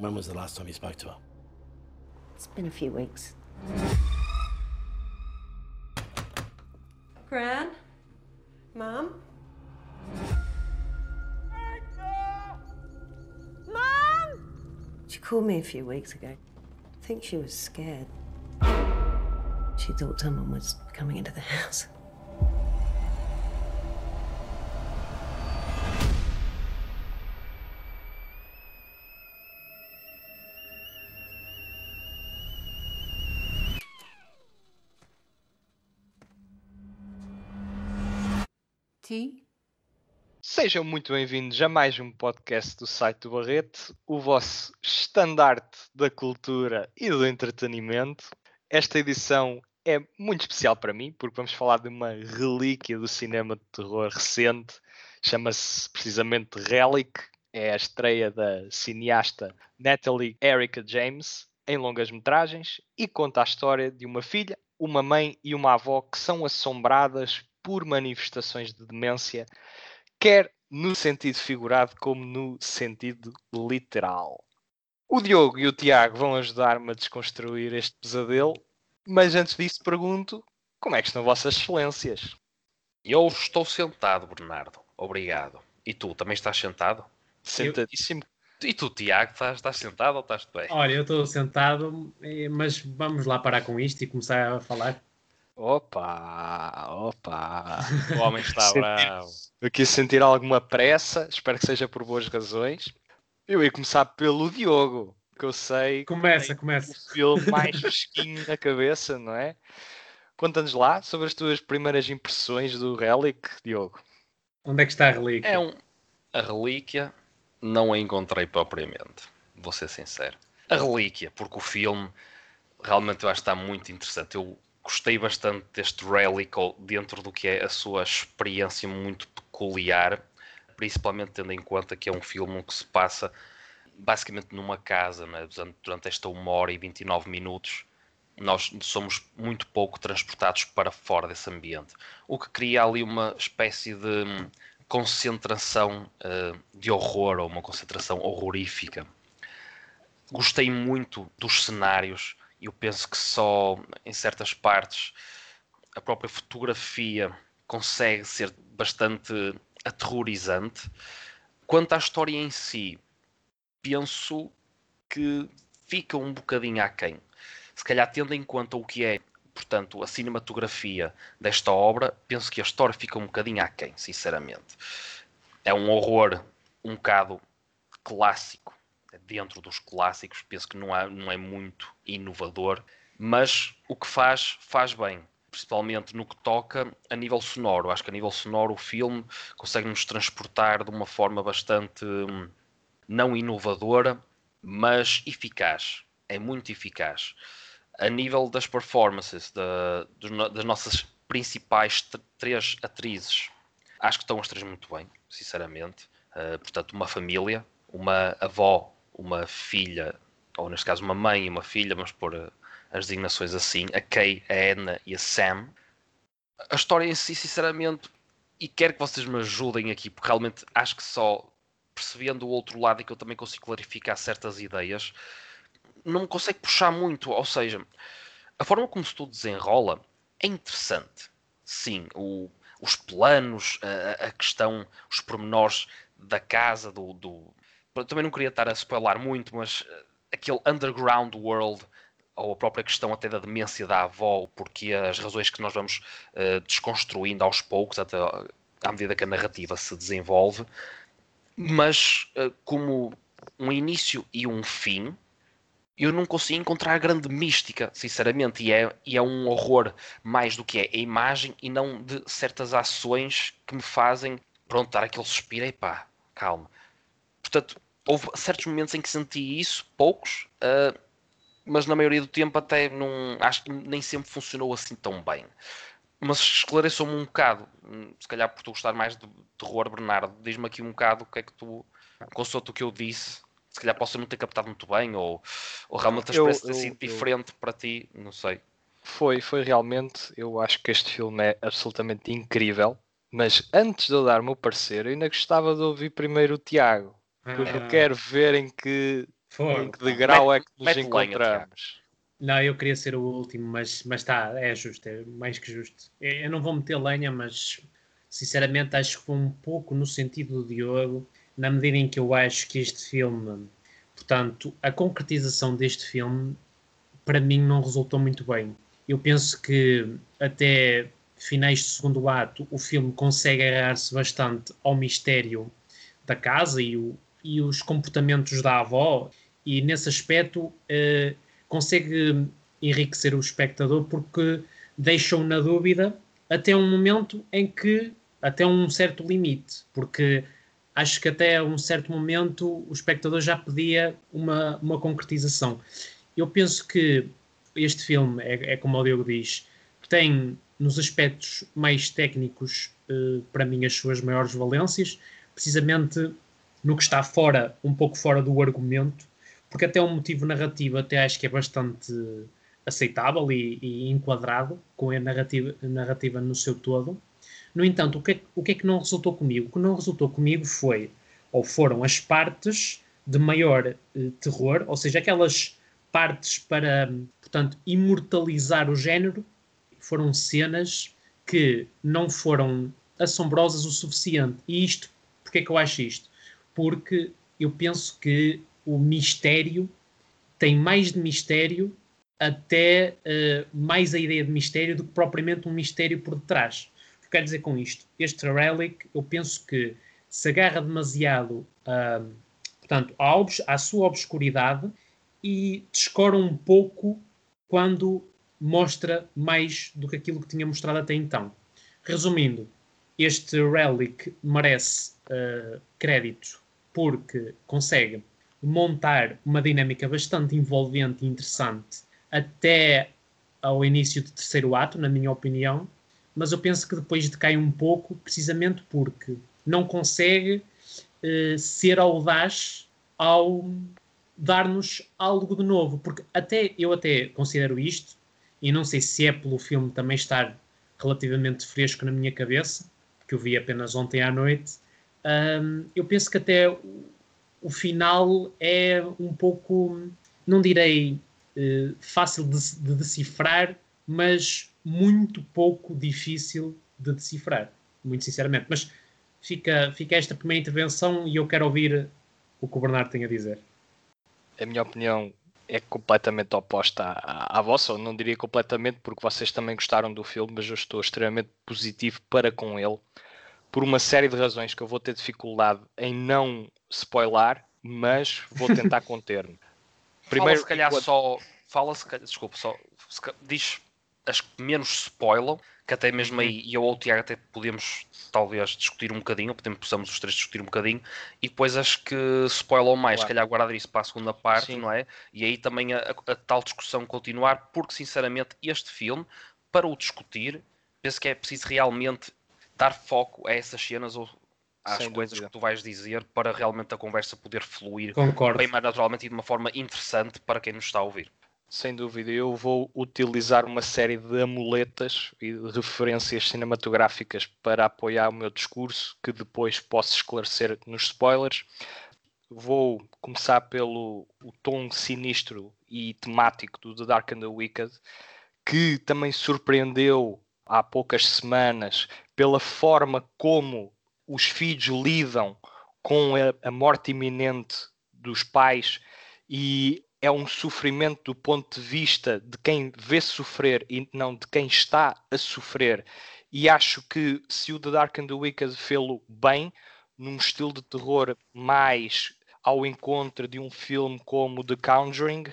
When was the last time you spoke to her? It's been a few weeks. Gran? Mom? Mom! She called me a few weeks ago. I think she was scared. She thought someone was coming into the house. Sejam muito bem-vindos a mais um podcast do site do Barrete, o vosso estandarte da cultura e do entretenimento. Esta edição é muito especial para mim, porque vamos falar de uma relíquia do cinema de terror recente, chama-se precisamente Relic, é a estreia da cineasta Natalie Erica James em longas metragens e conta a história de uma filha, uma mãe e uma avó que são assombradas por manifestações de demência quer no sentido figurado como no sentido literal. O Diogo e o Tiago vão ajudar-me a desconstruir este pesadelo, mas antes disso pergunto como é que estão vossas excelências? Eu estou sentado, Bernardo. Obrigado. E tu, também estás sentado? Sentadíssimo. E tu, Tiago, estás, estás sentado ou estás bem? Olha, eu estou sentado, eh, mas vamos lá parar com isto e começar a falar. Opa, opa. O homem está bravo. Eu quis sentir alguma pressa, espero que seja por boas razões. Eu ia começar pelo Diogo, que eu sei que Começa, começa. o filme mais fresquinho na cabeça, não é? Conta-nos lá sobre as tuas primeiras impressões do Relic, Diogo. Onde é que está a relíquia? É um... A relíquia não a encontrei propriamente, vou ser sincero. A relíquia, porque o filme realmente eu acho que está muito interessante. Eu gostei bastante deste Relic ou dentro do que é a sua experiência muito peculiar, principalmente tendo em conta que é um filme que se passa basicamente numa casa, né? durante, esta 1 hora e 29 minutos. Nós somos muito pouco transportados para fora desse ambiente, o que cria ali uma espécie de hum, concentração eh, de horror ou uma concentração horrorífica. Gostei muito dos cenários. Eu penso que só em certas partes a própria fotografia consegue ser bastante aterrorizante. Quanto à história em si, penso que fica um bocadinho aquém. Se calhar tendo em conta o que é, portanto, a cinematografia desta obra, penso que a história fica um bocadinho aquém, sinceramente. É um horror um bocado clássico, dentro dos clássicos, penso que não, há, não é muito inovador, mas o que faz, faz bem. Principalmente no que toca a nível sonoro. Acho que a nível sonoro o filme consegue nos transportar de uma forma bastante hum, não inovadora, mas eficaz. É muito eficaz. A nível das performances da- das nossas principais tr- três atrizes, acho que estão as três muito bem, sinceramente. Uh, portanto, uma família, uma avó, uma filha, ou neste caso uma mãe e uma filha, vamos pôr uh, as designações assim, a Kay, a Edna e a Sam. A história em si, sinceramente, e quero que vocês me ajudem aqui, porque realmente acho que só percebendo o outro lado e que eu também consigo clarificar certas ideias, não me consegue puxar muito. Ou seja, a forma como se tudo desenrola é interessante. Sim, o- os planos, a, a questão, os pormenores da casa, do, do- também não queria estar a spoiler muito, mas eh, aquele underground world, ou a própria questão até da demência da avó, porque as razões que nós vamos eh, desconstruindo aos poucos, até à medida que a narrativa se desenvolve, mas eh, como um início e um fim, eu não consigo encontrar grande mística, sinceramente, e é, e é um horror mais do que é a imagem e não de certas ações que me fazem, pronto, dar aquele suspiro, e pá, calma. Portanto, houve certos momentos em que senti isso, poucos, ah, mas na maioria do tempo até não, acho que nem sempre funcionou assim tão bem. Mas esclareçam-me um bocado, hum, se calhar por tu gostar mais de terror, Bernardo, diz-me aqui um bocado o que é que tu, consoante o que eu disse, se calhar posso não ter captado muito bem, ou, ou realmente a Eu- experiência ter eu- sido eu- diferente para ti, não sei. Foi, foi realmente. Eu acho que este filme é absolutamente incrível. Mas antes de eu dar o meu parecer, eu ainda gostava de ouvir primeiro o Tiago. Porque eu Ah, quero ver em que. Em que degrau é que nos Mete encontramos? Não, eu queria ser o último, mas mas está, é justo, é mais que justo. Eu eu não vou meter lenha, mas sinceramente acho que foi um pouco no sentido do Diogo, na medida em que eu acho que este filme, portanto, a concretização deste filme, para mim não resultou muito bem. Eu penso que até finais de segundo ato o filme consegue agarrar-se bastante ao mistério da casa e, o- e os comportamentos da avó, e nesse aspecto eh, consegue enriquecer o espectador porque deixa-o na dúvida até um momento em que, até um certo limite, porque acho que até um certo momento o espectador já pedia uma, uma concretização. Eu penso que este filme, é, é como o Diogo diz, tem nos aspectos mais técnicos, eh, para mim, as suas maiores valências, precisamente no que está fora, um pouco fora do argumento, porque até um motivo narrativo até acho que é bastante aceitável e, e enquadrado com a narrativa, narrativa no seu todo. No entanto, o que, é, o que é que não resultou comigo? O que não resultou comigo foi, ou foram as partes de maior eh, terror, ou seja, aquelas partes para, portanto, imortalizar o género, foram cenas que não foram assombrosas o suficiente. E isto, porque é que eu acho isto? Porque eu penso que o mistério tem mais de mistério, até eh, mais a ideia de mistério do que propriamente um mistério por detrás. O que quero dizer com isto? Este Relic, eu penso que se agarra demasiado ah, portanto, obs- à sua obscuridade e descora um pouco quando mostra mais do que aquilo que tinha mostrado até então. Resumindo, este Relic merece eh, crédito porque consegue montar uma dinâmica bastante envolvente e interessante até ao início do terceiro ato, na minha opinião, mas eu penso que depois decai um pouco, precisamente porque não consegue eh, ser audaz ao dar-nos algo de novo, porque até eu até considero isto, e não sei se é pelo filme também estar relativamente fresco na minha cabeça, que eu vi apenas ontem à noite, hum, eu penso que até o, final é um pouco, não direi eh, fácil de, de decifrar, mas muito pouco difícil de decifrar, muito sinceramente. Mas fica, fica esta primeira intervenção e eu quero ouvir o que o Bernardo tem a dizer. A minha opinião é completamente oposta à, à vossa, ou não diria completamente, porque vocês também gostaram do filme, mas eu estou extremamente positivo para com ele, por uma série de razões que eu vou ter dificuldade em não spoiler, mas vou tentar conter-me. Fala se calhar enquanto- só. Fala se calhar, desculpa, só. se diz as que menos spoilam, que até mesmo aí e eu ou o Tiago até podemos talvez discutir um bocadinho, podemos, possamos os três discutir um bocadinho, e depois as que spoilam mais, Claro. se calhar guardar isso para a segunda parte, Sim. não é? E aí também a, a- tal discussão continuar, porque sinceramente este filme, para o discutir, penso que é preciso realmente dar foco a essas cenas ou às Sem coisas dúvida. que tu vais dizer para realmente a conversa poder fluir Concordo. bem mais naturalmente e de uma forma interessante para quem nos está a ouvir. Sem dúvida, eu vou utilizar uma série de amuletas e de referências cinematográficas para apoiar o meu discurso, que depois posso esclarecer nos spoilers. Vou começar pelo o tom sinistro e temático do The Dark and the Wicked, que também surpreendeu há poucas semanas pela forma como os filhos lidam com a, a morte iminente dos pais e é um sofrimento do ponto de vista de quem vê sofrer e não de quem está a sofrer. E acho que se o The Dark and the Wicked fê-lo bem, num estilo de terror mais ao encontro de um filme como The Conjuring,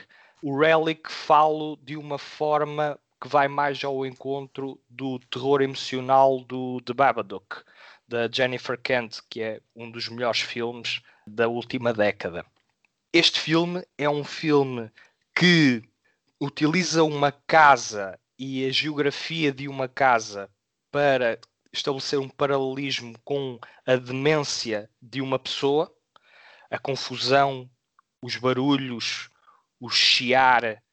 o Relic falo de uma forma que vai mais ao encontro do terror emocional do The Babadook, da Jennifer Kent, que é um dos melhores filmes da última década. Este filme é um filme que utiliza uma casa e a geografia de uma casa para estabelecer um paralelismo com a demência de uma pessoa, a confusão, os barulhos, o chiar,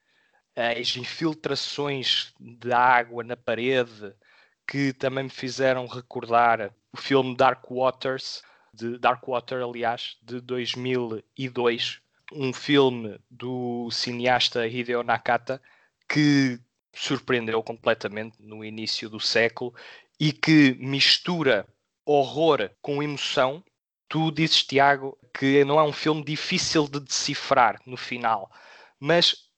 as infiltrações de água na parede, que também me fizeram recordar o filme Dark Waters, de Dark Water, aliás, de 2002, um filme do cineasta Hideo Nakata que surpreendeu completamente no início do século e que mistura horror com emoção. Tu dizes, Tiago, que não é um filme difícil de decifrar no final, mas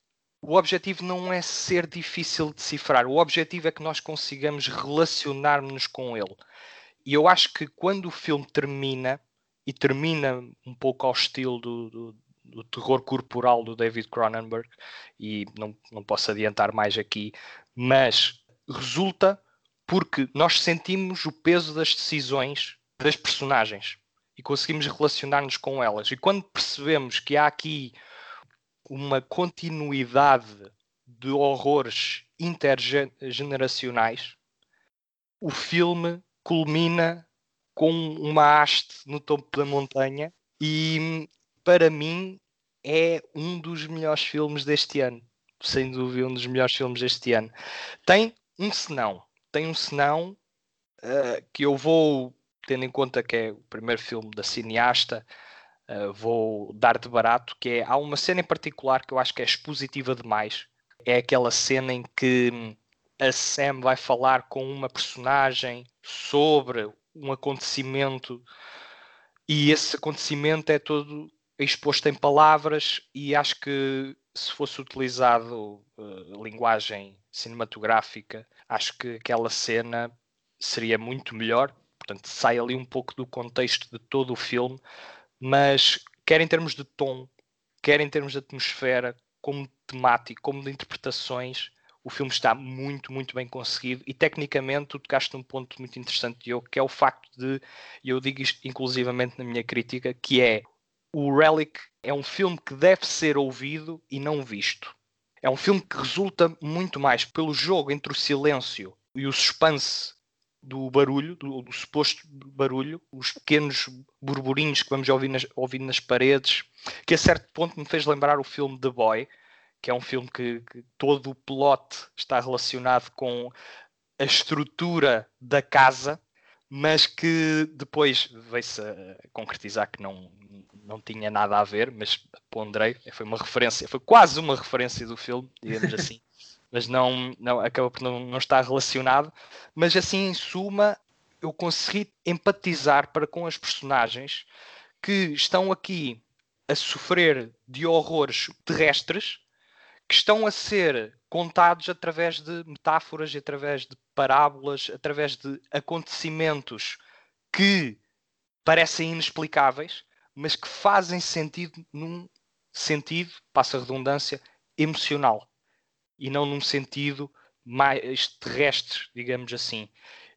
o objetivo não é ser difícil de decifrar, o objetivo é que nós consigamos relacionar-nos com ele. E eu acho que quando o filme termina, e termina um pouco ao estilo do, do, do terror corporal do David Cronenberg, e não, não posso adiantar mais aqui, mas resulta porque nós sentimos o peso das decisões das personagens e conseguimos relacionar-nos com elas. E quando percebemos que há aqui uma continuidade de horrores intergeneracionais, o filme culmina com uma haste no topo da montanha e para mim é um dos melhores filmes deste ano. Sem dúvida, um dos melhores filmes deste ano. Tem um senão. Tem um senão uh, que eu vou, tendo em conta que é o primeiro filme da cineasta, uh, vou dar de barato, que é, há uma cena em particular que eu acho que é expositiva demais. É aquela cena em que a Sam vai falar com uma personagem sobre um acontecimento e esse acontecimento é todo exposto em palavras e acho que se fosse utilizado uh, linguagem cinematográfica, acho que aquela cena seria muito melhor. Portanto, sai ali um pouco do contexto de todo o filme, mas quer em termos de tom, quer em termos de atmosfera, como temático, como de interpretações, o filme está muito, muito bem conseguido e tecnicamente tu tocaste num ponto muito interessante, Diogo, que é o facto de, e eu digo isto inclusivamente na minha crítica, que é o Relic é um filme que deve ser ouvido e não visto. É um filme que resulta muito mais pelo jogo entre o silêncio e o suspense do barulho, do, do suposto barulho, os pequenos burburinhos que vamos ouvir nas, nas paredes, que a certo ponto me fez lembrar o filme The Boy, que é um filme que, que todo o plot está relacionado com a estrutura da casa mas que depois veio-se a concretizar que não, não tinha nada a ver, mas ponderei, foi uma referência, foi quase uma referência do filme, digamos assim, mas não, não acaba por não, não estar relacionado. Mas assim, em suma, eu consegui empatizar para com as personagens que estão aqui a sofrer de horrores terrestres que estão a ser contados através de metáforas, através de parábolas, através de acontecimentos que parecem inexplicáveis, mas que fazem sentido num sentido, passa a redundância, emocional e não num sentido mais terrestre, digamos assim.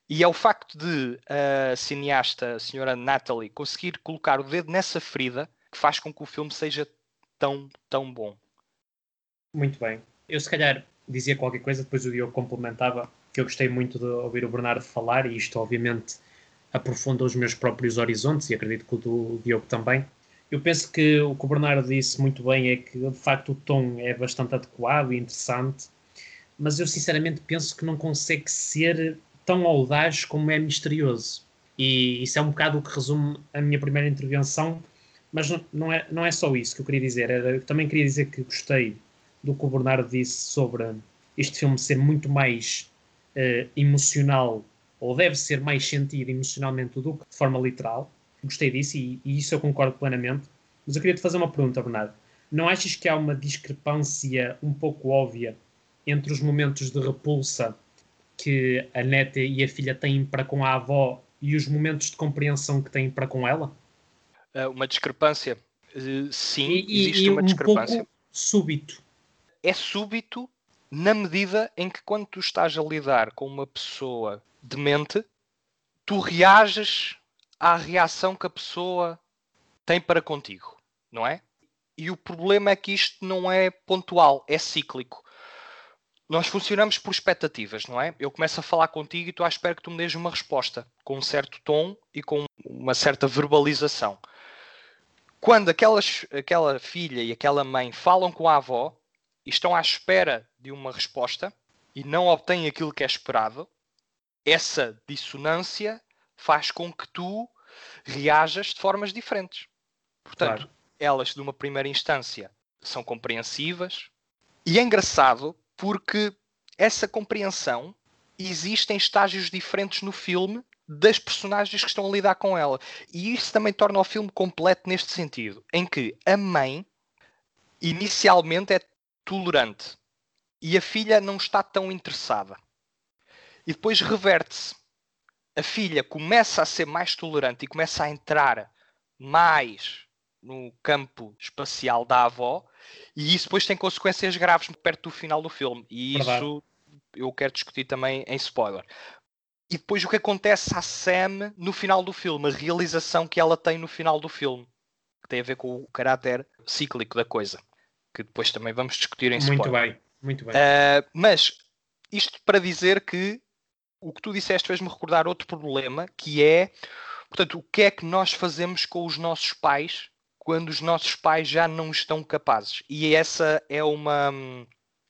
E é o facto de a cineasta, a senhora Natalie, conseguir colocar o dedo nessa ferida que faz com que o filme seja tão, tão bom. Muito bem. Eu, se calhar, dizia qualquer coisa, depois o Diogo complementava, que eu gostei muito de ouvir o Bernardo falar, e isto, obviamente, aprofunda os meus próprios horizontes, e acredito que o do Diogo também. Eu penso que o que o Bernardo disse muito bem é que, de facto, o tom é bastante adequado e interessante, mas eu, sinceramente, penso que não consegue ser tão audaz como é misterioso. E isso é um bocado o que resume a minha primeira intervenção, mas não, é, não é só isso que eu queria dizer. Eu também queria dizer que gostei do que o Bernardo disse sobre este filme ser muito mais uh, emocional, ou deve ser mais sentido emocionalmente do que de forma literal. Gostei disso e, e isso eu concordo plenamente. Mas eu queria te fazer uma pergunta, Bernardo. Não achas que há uma discrepância um pouco óbvia entre os momentos de repulsa que a neta e a filha têm para com a avó e os momentos de compreensão que têm para com ela? Eh, uma discrepância? Uh, sim, e, existe e uma um discrepância. Pouco súbito é súbito na medida em que quando tu estás a lidar com uma pessoa demente, tu reages à reação que a pessoa tem para contigo, não é? E o problema é que isto não é pontual, é cíclico. Nós funcionamos por expectativas, não é? Eu começo a falar contigo e tu à espera que tu me dês uma resposta com um certo tom e com uma certa verbalização. Quando aquelas, aquela filha e aquela mãe falam com a avó, e estão à espera de uma resposta e não obtêm aquilo que é esperado, essa dissonância faz com que tu reajas de formas diferentes. Portanto, claro. elas de uma primeira instância são compreensivas e é engraçado porque essa compreensão existe em estágios diferentes no filme das personagens que estão a lidar com ela. E isso também torna o filme completo neste sentido, em que a mãe inicialmente é tolerante e a filha não está tão interessada. E depois reverte-se. A filha começa a ser mais tolerante e começa a entrar mais no campo espacial da avó, e isso depois tem consequências graves perto do final do filme. E Verdade. isso eu quero discutir também em spoiler. E depois o que acontece à Sam no final do filme, a realização que ela tem no final do filme, que tem a ver com o caráter cíclico da coisa, que depois também vamos discutir em spoiler. Muito bem, muito bem. Uh, mas isto para dizer que o que tu disseste fez-me recordar outro problema, que é, portanto, o que é que nós fazemos com os nossos pais quando os nossos pais já não estão capazes? E essa é uma,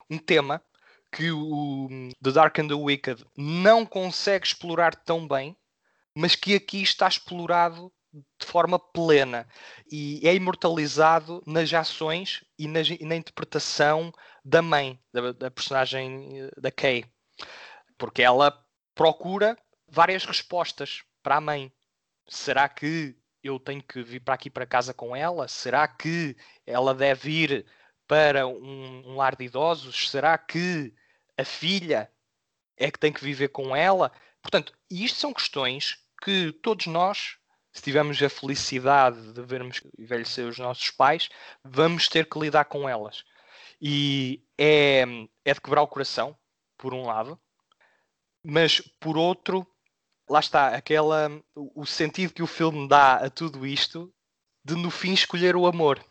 um tema que o The Dark and the Wicked não consegue explorar tão bem, mas que aqui está explorado de forma plena e é imortalizado nas ações e na, na interpretação da mãe, da, da, personagem eh, da Kay, porque ela procura várias respostas para a mãe. Será que eu tenho que vir para aqui para casa com ela? Será que ela deve ir para um, um lar de idosos? Será que a filha é que tem que viver com ela? Portanto, isto são questões que todos nós, se tivermos a felicidade de vermos envelhecer os nossos pais, vamos ter que lidar com elas. E é, é de quebrar o coração, por um lado, mas por outro, lá está, aquela, o sentido que o filme dá a tudo isto de no fim escolher o amor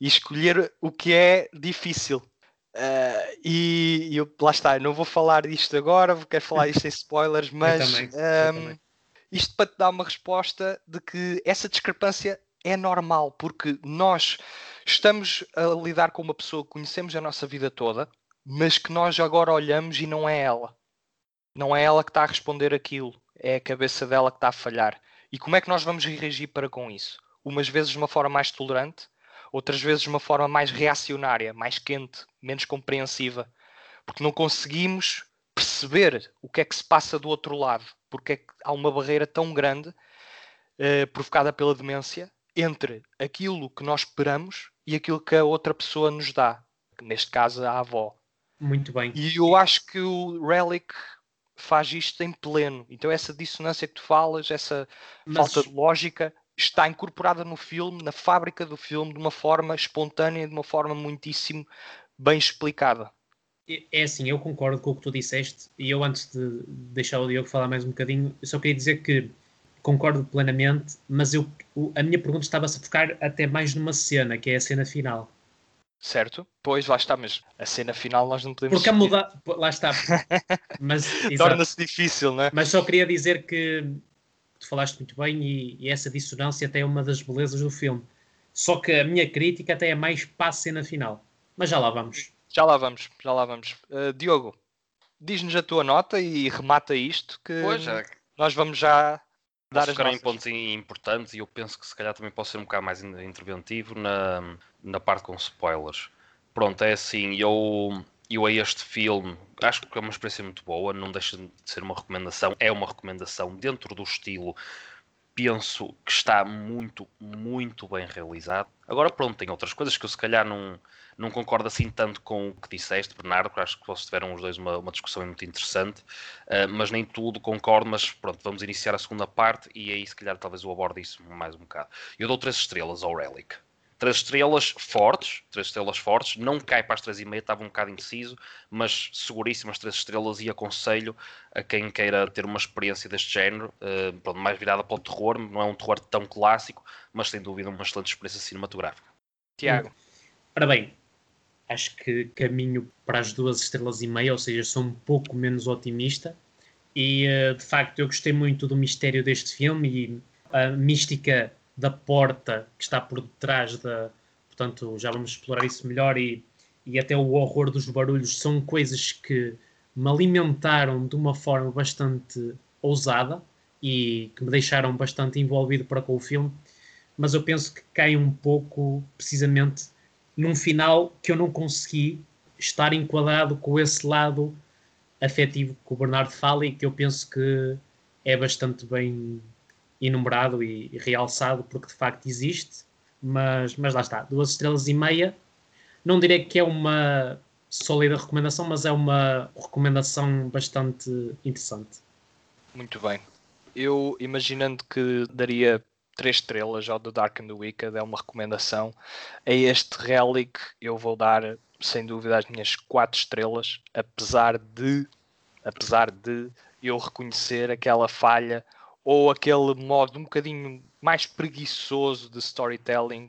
e escolher o que é difícil. Uh, e, e eu, lá está, não vou falar disto agora, quero falar isto em spoilers, mas também, um, ehm, isto para te dar uma resposta de que essa discrepância é normal, porque nós estamos a lidar com uma pessoa que conhecemos a nossa vida toda, mas que nós agora olhamos e não é ela. Não é ela que está a responder aquilo, é a cabeça dela que está a falhar. E como é que nós vamos reagir para com isso? Umas vezes de uma forma mais tolerante, outras vezes de uma forma mais reacionária, mais quente, menos compreensiva, porque não conseguimos perceber o que é que se passa do outro lado, porque é que há uma barreira tão grande eh, provocada pela demência entre aquilo que nós esperamos e aquilo que a outra pessoa nos dá, neste caso a avó. Muito bem. E eu acho que o Relic faz isto em pleno. Então essa dissonância que tu falas, essa Mas... falta de lógica, está incorporada no filme, na fábrica do filme, de uma forma espontânea, de uma forma muitíssimo bem explicada. É assim, eu concordo com o que tu disseste e eu antes de deixar o Diogo falar mais um bocadinho, eu só queria dizer que concordo plenamente, mas eu, a minha pergunta estava-se a focar até mais numa cena, que é a cena final. Certo? Pois, lá está, mas a cena final nós não podemos. Porque a mudar. Lá está. Mas, Torna-se difícil, não é? Mas só queria dizer que tu falaste muito bem e, e, essa dissonância até é uma das belezas do filme. Só que a minha crítica até é mais para a cena final. Mas já lá vamos. Já lá vamos, já lá vamos. Uh, Diogo, diz-nos a tua nota e remata isto que pois é. nós vamos já dar em pontos importantes e eu penso que se calhar também posso ser um bocado mais interventivo na, na parte com spoilers. Pronto, é assim, eu, eu a este filme acho que é uma experiência muito boa, não deixa de ser uma recomendação, é uma recomendação dentro do estilo. Penso que está muito, muito bem realizado. Agora, pronto, tem outras coisas que eu se calhar não, não concordo assim tanto com o que disseste, Bernardo, que acho que vocês tiveram os dois uma, uma discussão muito interessante, uh, mas nem tudo concordo, mas pronto, vamos iniciar a segunda parte e aí se calhar talvez eu aborde isso mais um bocado. Eu dou três estrelas ao Relic. Três estrelas fortes, três estrelas fortes, não cai para as três e meia, estava um bocado indeciso, mas seguríssimas três estrelas e aconselho a quem queira ter uma experiência deste género, uh, pronto, mais virada para o terror, não é um terror tão clássico, mas sem dúvida uma excelente experiência cinematográfica. Tiago. Ora bem, acho que caminho para as duas estrelas e meia, ou seja, sou um pouco menos otimista. E uh, de facto eu gostei muito do mistério deste filme e a mística da porta que está por detrás da. Portanto, já vamos explorar isso melhor e, e até o horror dos barulhos são coisas que me alimentaram de uma forma bastante ousada e que me deixaram bastante envolvido para com o filme. mas eu penso que cai um pouco precisamente num final que eu não consegui estar enquadrado com esse lado afetivo que o Bernardo fala e que eu penso que é bastante bem enumerado e, e realçado porque de facto existe, mas, mas lá está, duas estrelas e meia. Não direi que é uma sólida recomendação, mas é uma recomendação bastante interessante. Muito bem. Eu, imaginando que daria três estrelas ao The Dark and the Wicked, é uma recomendação. A este Relic eu vou dar, sem dúvida, as minhas quatro estrelas, apesar de, apesar de eu reconhecer aquela falha ou aquele modo um bocadinho mais preguiçoso de storytelling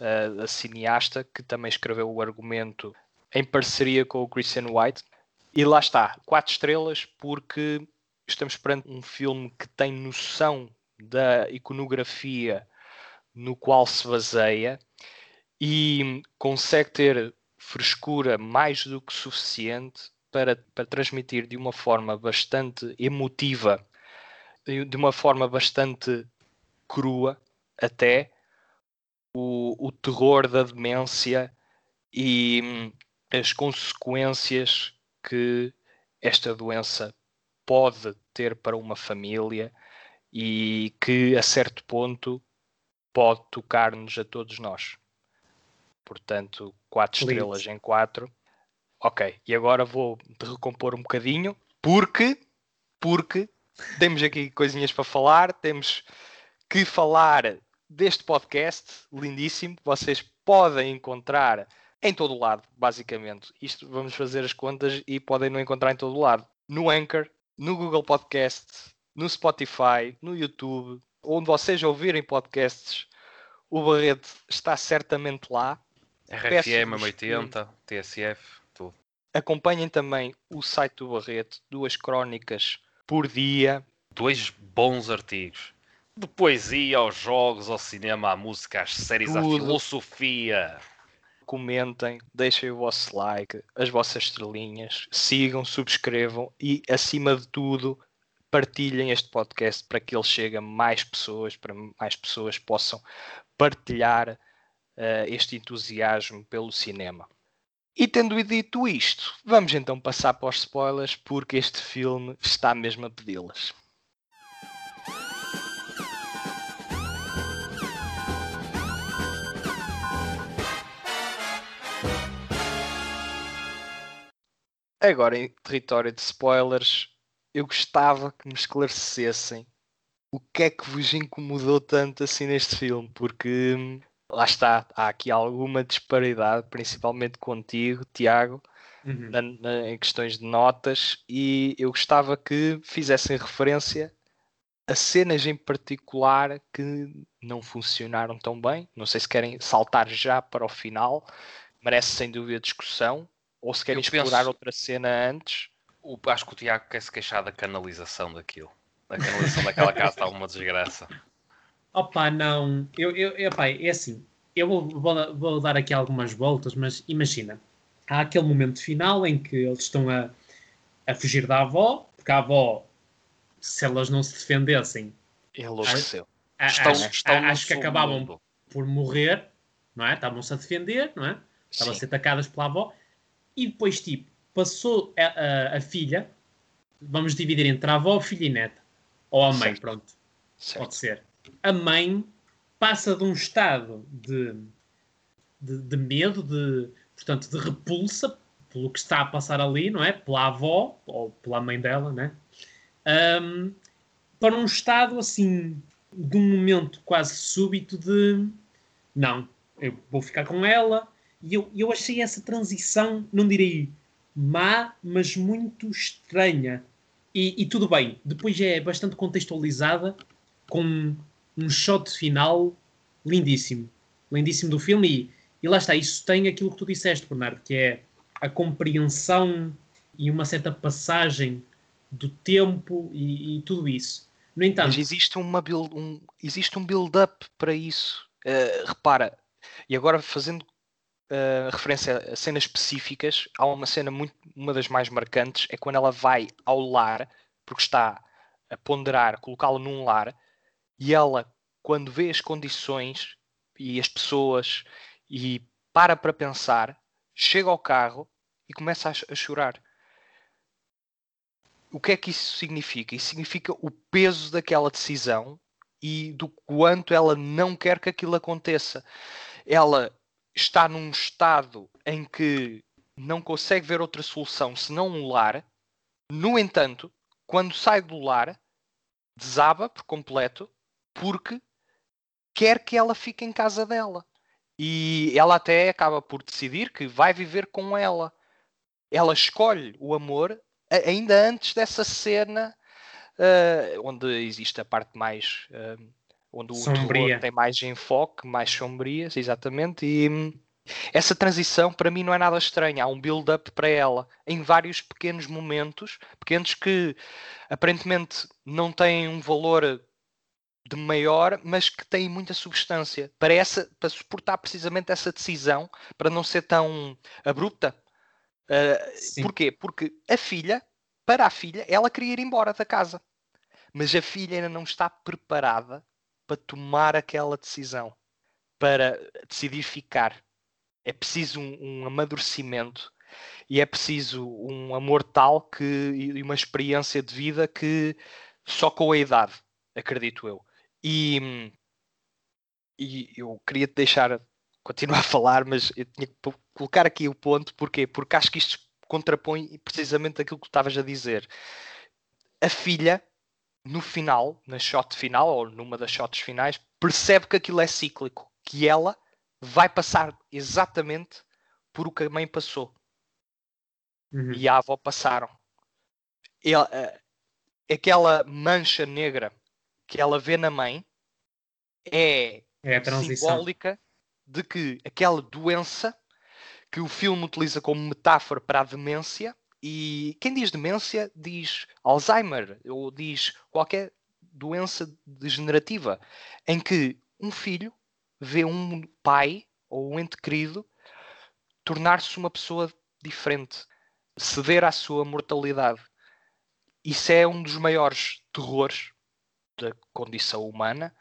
uh, da cineasta, que também escreveu o argumento em parceria com o Christian White. E lá está, quatro estrelas, porque estamos perante um filme que tem noção da iconografia no qual se baseia e consegue ter frescura mais do que suficiente para, para transmitir de uma forma bastante emotiva de uma forma bastante crua até o, o terror da demência e hum, as consequências que esta doença pode ter para uma família e que a certo ponto pode tocar-nos a todos nós. Portanto, quatro Lindo. estrelas em quatro. Ok, e agora vou recompor um bocadinho porque porque temos aqui coisinhas para falar, temos que falar deste podcast lindíssimo que vocês podem encontrar em todo o lado, basicamente. Isto vamos fazer as contas e podem não encontrar em todo o lado. No Anchor, no Google Podcast, no Spotify, no YouTube, onde vocês ouvirem podcasts, o Barreto está certamente lá. RFM 80, TSF, tudo. Acompanhem também o site do Barreto, duas crónicas por dia. Dois bons artigos. De poesia, aos jogos, ao cinema, à música, às séries, Tudo. à filosofia. Comentem, deixem o vosso like, as vossas estrelinhas, sigam, subscrevam e, acima de tudo, partilhem este podcast para que ele chegue a mais pessoas, para mais pessoas possam partilhar uh, este entusiasmo pelo cinema. E tendo dito isto, vamos então passar para os spoilers, porque este filme está mesmo a pedi-las. Agora, em território de spoilers, eu gostava que me esclarecessem o que é que vos incomodou tanto assim neste filme, porque hum, lá está, há aqui alguma disparidade, principalmente contigo, Tiago, uhum. na, na, em questões de notas, e eu gostava que fizessem referência a cenas em particular que não funcionaram tão bem. Não sei se querem saltar já para o final, merece sem dúvida discussão, ou se querem eu explorar penso... outra cena antes. O, acho que o Tiago quer se queixar da canalização daquilo. A canalização daquela casa está uma desgraça. Opa, não. Eu, eu, eu opa, é assim. Eu vou, vou, vou, dar aqui algumas voltas, mas imagina. Há aquele momento final em que eles estão a, a fugir da avó, porque a avó, se elas não se defendessem, enlouqueceu. Estão, estão acho que acabavam mundo. por morrer, não é? Estavam-se a defender, não é? Estavam a ser atacadas pela avó. E depois, tipo, passou a, a, a, filha, vamos dividir entre a avó, filha e neta. Ou a mãe, certo. pronto. Certo. Pode ser a mãe passa de um estado de, de, de, medo, de, portanto, de repulsa pelo que está a passar ali, não é? Pela avó, ou pela mãe dela, né? Um, para um estado, assim, de um momento quase súbito de não, eu vou ficar com ela. E eu, eu achei essa transição, não direi má, mas muito estranha. E, e tudo bem, depois é bastante contextualizada com um shot final lindíssimo. Lindíssimo do filme. E, e lá está, isso tem aquilo que tu disseste, Bernardo, que é a compreensão e uma certa passagem do tempo e, e tudo isso. No entanto, Mas existe, uma build, um, existe um build-up para isso. Uh, repara, e agora fazendo uh, referência a cenas específicas, há uma cena muito, uma das mais marcantes, é quando ela vai ao lar, porque está a ponderar colocá-lo num lar, e ela quando vê as condições e as pessoas e para para pensar, chega ao carro e começa a, a chorar. O que é que isso significa? Isso significa o peso daquela decisão e do quanto ela não quer que aquilo aconteça. Ela está num estado em que não consegue ver outra solução senão um lar. No entanto, quando sai do lar, desaba por completo porque quer que ela fique em casa dela. E ela até acaba por decidir que vai viver com ela. Ela escolhe o amor ainda antes dessa cena uh, onde existe a parte mais uh, onde o sombria. tem mais enfoque, mais sombrias, exatamente, e hum, essa transição para mim não é nada estranha, há um build-up para ela em vários pequenos momentos, pequenos que aparentemente não têm um valor de maior, mas que têm muita substância para, essa, para suportar precisamente essa decisão, para não ser tão abrupta. Uh, porquê? Porque a filha, para a filha, ela queria ir embora da casa, mas a filha ainda não está preparada para tomar aquela decisão, para decidir ficar. É preciso um, um amadurecimento e é preciso um amor tal que, e uma experiência de vida que só com a idade, acredito eu. E, e eu queria te deixar continuar a falar, mas eu tinha que colocar aqui o ponto, porquê? Porque acho que isto contrapõe precisamente aquilo que tu estavas a dizer. A filha, no final, na shot final, ou numa das shots finais, percebe que aquilo é cíclico, que ela vai passar exatamente por o que a mãe passou. Uhum. E a avó passaram. Ela, uh, aquela mancha negra que ela vê na mãe é, é simbólica de que aquela doença que o filme utiliza como metáfora para a demência, e quem diz demência diz Alzheimer ou diz qualquer doença degenerativa, em que um filho vê um pai ou um ente querido tornar-se uma pessoa diferente, ceder à sua mortalidade. Isso é um dos maiores terrores da condição humana.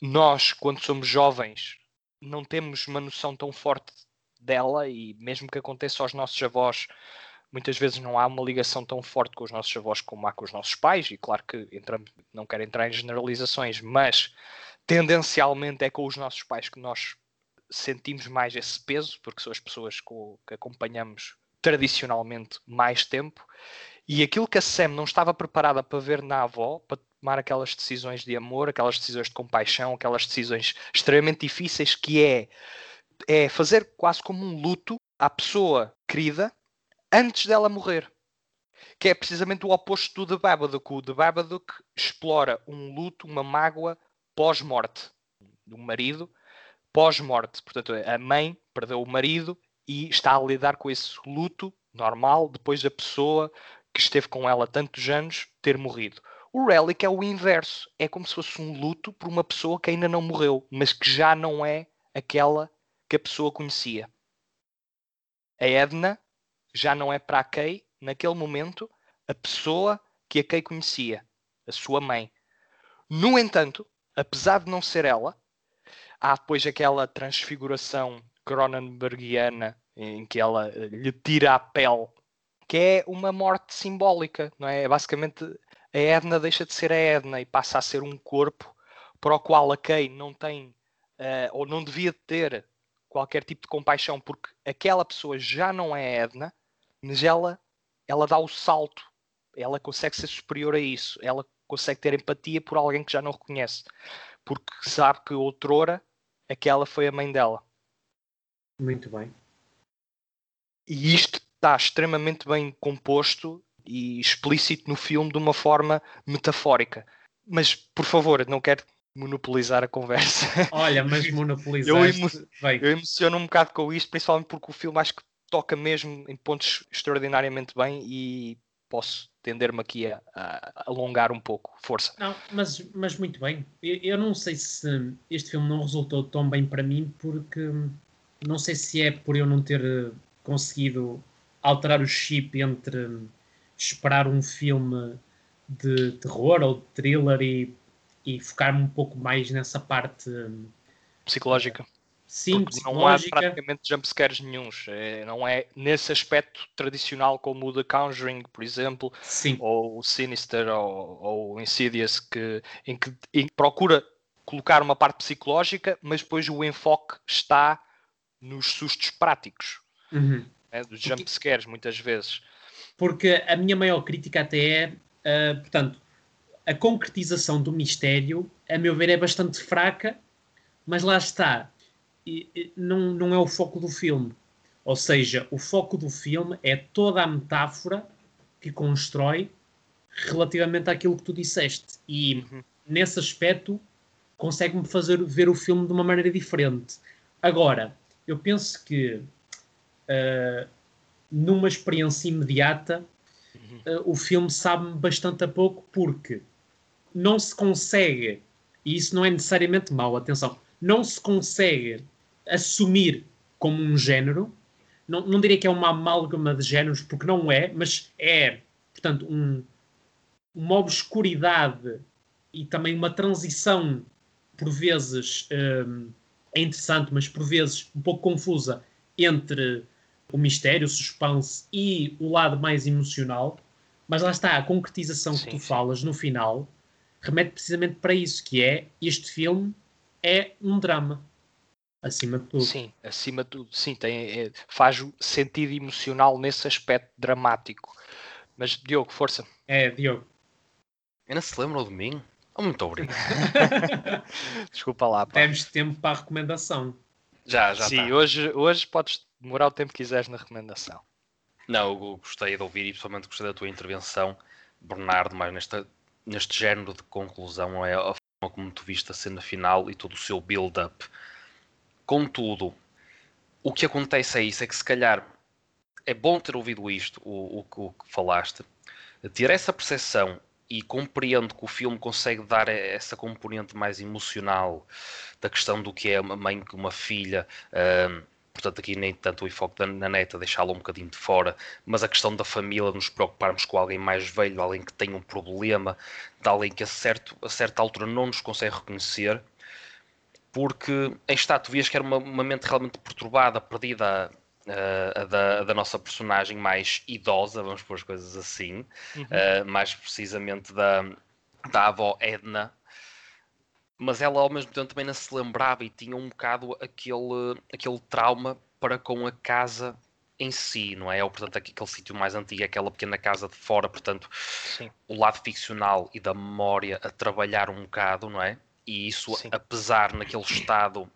Nós, quando somos jovens, não temos uma noção tão forte dela e mesmo que aconteça aos nossos avós, muitas vezes não há uma ligação tão forte com os nossos avós como há com os nossos pais, e claro que não quero entrar em generalizações, mas tendencialmente é com os nossos pais que nós sentimos mais esse peso, porque são as pessoas com, que acompanhamos tradicionalmente mais tempo, e aquilo que a Sam não estava preparada para ver na avó, para tomar aquelas decisões de amor, aquelas decisões de compaixão, aquelas decisões extremamente difíceis, que é, é fazer quase como um luto à pessoa querida antes dela morrer. Que é precisamente o oposto do The Babadook. O The Babadook explora um luto, uma mágoa pós-morte do marido, pós-morte. Portanto, a mãe perdeu o marido e está a lidar com esse luto normal depois da pessoa que esteve com ela tantos anos ter morrido. O Relic é o inverso. É como se fosse um luto por uma pessoa que ainda não morreu, mas que já não é aquela que a pessoa conhecia. A Edna já não é para a Kay, naquele momento, a pessoa que a Kay conhecia, a sua mãe. No entanto, apesar de não ser ela, há depois aquela transfiguração Cronenbergiana em que ela lhe tira a pele, que é uma morte simbólica, não é? é basicamente a Edna deixa de ser a Edna e passa a ser um corpo para o qual a Kay não tem uh, ou não devia ter qualquer tipo de compaixão porque aquela pessoa já não é Edna, mas ela, ela dá o salto, ela consegue ser superior a isso, ela consegue ter empatia por alguém que já não reconhece, porque sabe que outrora aquela foi a mãe dela. Muito bem. E isto está extremamente bem composto e explícito no filme de uma forma metafórica. Mas, por favor, não quero monopolizar a conversa. Olha, mas monopolizaste. eu, emo eu emociono um bocado com isto, principalmente porque o filme acho que toca mesmo em pontos extraordinariamente bem e posso tender-me aqui a, a, alongar um pouco. Força. Não, mas, mas muito bem. Eu, eu, não sei se este filme não resultou tão bem para mim porque não sei se é por eu não ter conseguido alterar o chip entre esperar um filme de terror ou de thriller e e focar-me um pouco mais nessa parte psicológica. Porque não há praticamente jumpscares nenhums. É, não é nesse aspecto tradicional como o The Conjuring, por exemplo, Sim. ou o Sinister ou, ou o Insidious, que, em que em procura colocar uma parte psicológica, mas depois o enfoque está nos sustos práticos, Uhum. né, dos jumpscares, muitas vezes. Porque a minha maior crítica até é, ah, portanto, a concretização do mistério, a meu ver, é bastante fraca, mas lá está. Não, não é o foco do filme. Ou seja, o foco do filme é toda a metáfora que constrói relativamente àquilo que tu disseste. E Uhum. nesse aspecto consegue-me fazer ver o filme de uma maneira diferente. Agora, eu penso que ah, numa experiência imediata ah, o filme sabe-me bastante a pouco porque não se consegue, e isso não é necessariamente mau, atenção, não se consegue assumir como um género, não, não diria que é uma amálgama de géneros, porque não é, mas é, portanto, um, uma obscuridade e também uma transição, por vezes hum, é interessante, mas por vezes um pouco confusa, entre o mistério, o suspense e o lado mais emocional. Mas lá está, a concretização Sim, que tu sim. falas no final remete precisamente para isso, que é este filme é um drama, acima de tudo. Sim, acima de tudo, sim, tem, é- faz o sentido emocional nesse aspecto dramático. Mas, Diogo, força. É, Diogo. Ainda se lembram de mim? Oh, muito obrigado. Desculpa lá, pá. Temos tempo para a recomendação. Já, já Sim, está. hoje, hoje podes demorar o tempo que quiseres na recomendação. Não, eu gostei de ouvir e principalmente gostei da tua intervenção, Bernardo, mais nesta, neste género de conclusão, é a forma como tu viste a cena final e todo o seu build-up. Contudo, o que acontece é isso, é que se calhar é bom ter ouvido isto, o, o, que- o que falaste, ter essa percepção e compreendo que o filme consegue dar essa componente mais emocional da questão do que é uma mãe com uma filha, ahm, portanto aqui nem tanto o enfoque da, na neta deixá-la um bocadinho de fora, mas a questão da família, nos preocuparmos com alguém mais velho, alguém que tem um problema, de alguém que a, certo, a certa altura não nos consegue reconhecer, porque em está, tu vias que era uma, uma mente realmente perturbada, perdida a da, da nossa personagem mais idosa, vamos pôr as coisas assim, Uhum. uh, mais precisamente da, da avó Edna, mas ela ao mesmo tempo também não se lembrava e tinha um bocado aquele, aquele trauma para com a casa em si, não é? Ou portanto aquele sítio mais antigo, aquela pequena casa de fora, portanto Sim, o lado ficcional e da memória a trabalhar um bocado, não é? E isso, Sim. apesar naquele estado,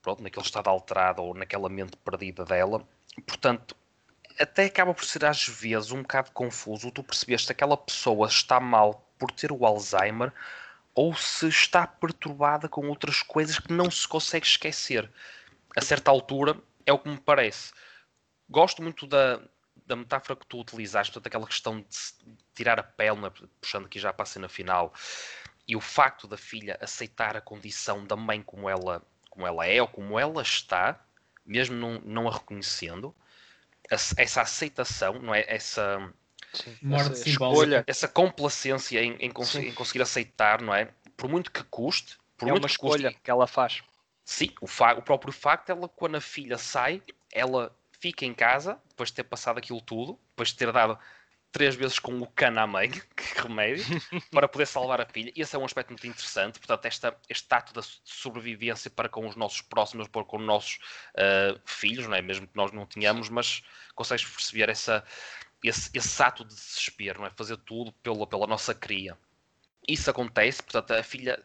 pronto, naquele estado alterado ou naquela mente perdida dela, portanto, até acaba por ser às vezes um bocado confuso tu percebeste se aquela pessoa está mal por ter o Alzheimer ou se está perturbada com outras coisas que não se consegue esquecer. A certa altura, é o que me parece. Gosto muito da, da metáfora que tu utilizaste, portanto, aquela questão de tirar a pele, não é? puxando aqui já para a cena final, e o facto da filha aceitar a condição da mãe como ela, como ela é ou como ela está, mesmo não, não a reconhecendo, essa- aceitação, não é? Essa, sim. Essa escolha essa complacência em, em, cons- Sim. em conseguir aceitar, não é? Por muito que custe, por é muito uma que custe, escolha que ela faz. Sim, o, fa- o próprio facto, ela quando a filha sai, ela fica em casa, depois de ter passado aquilo tudo, depois de ter dado três vezes com o cano à mãe, que remédio, para poder salvar a filha. Esse é um aspecto muito interessante, portanto, esta, este ato da sobrevivência para com os nossos próximos, para com os nossos ah, filhos, não é? mesmo que nós não tenhamos, mas consegues perceber essa, esse, esse ato de desespero, não é? fazer tudo pela, pela nossa cria. Isso acontece, portanto, a filha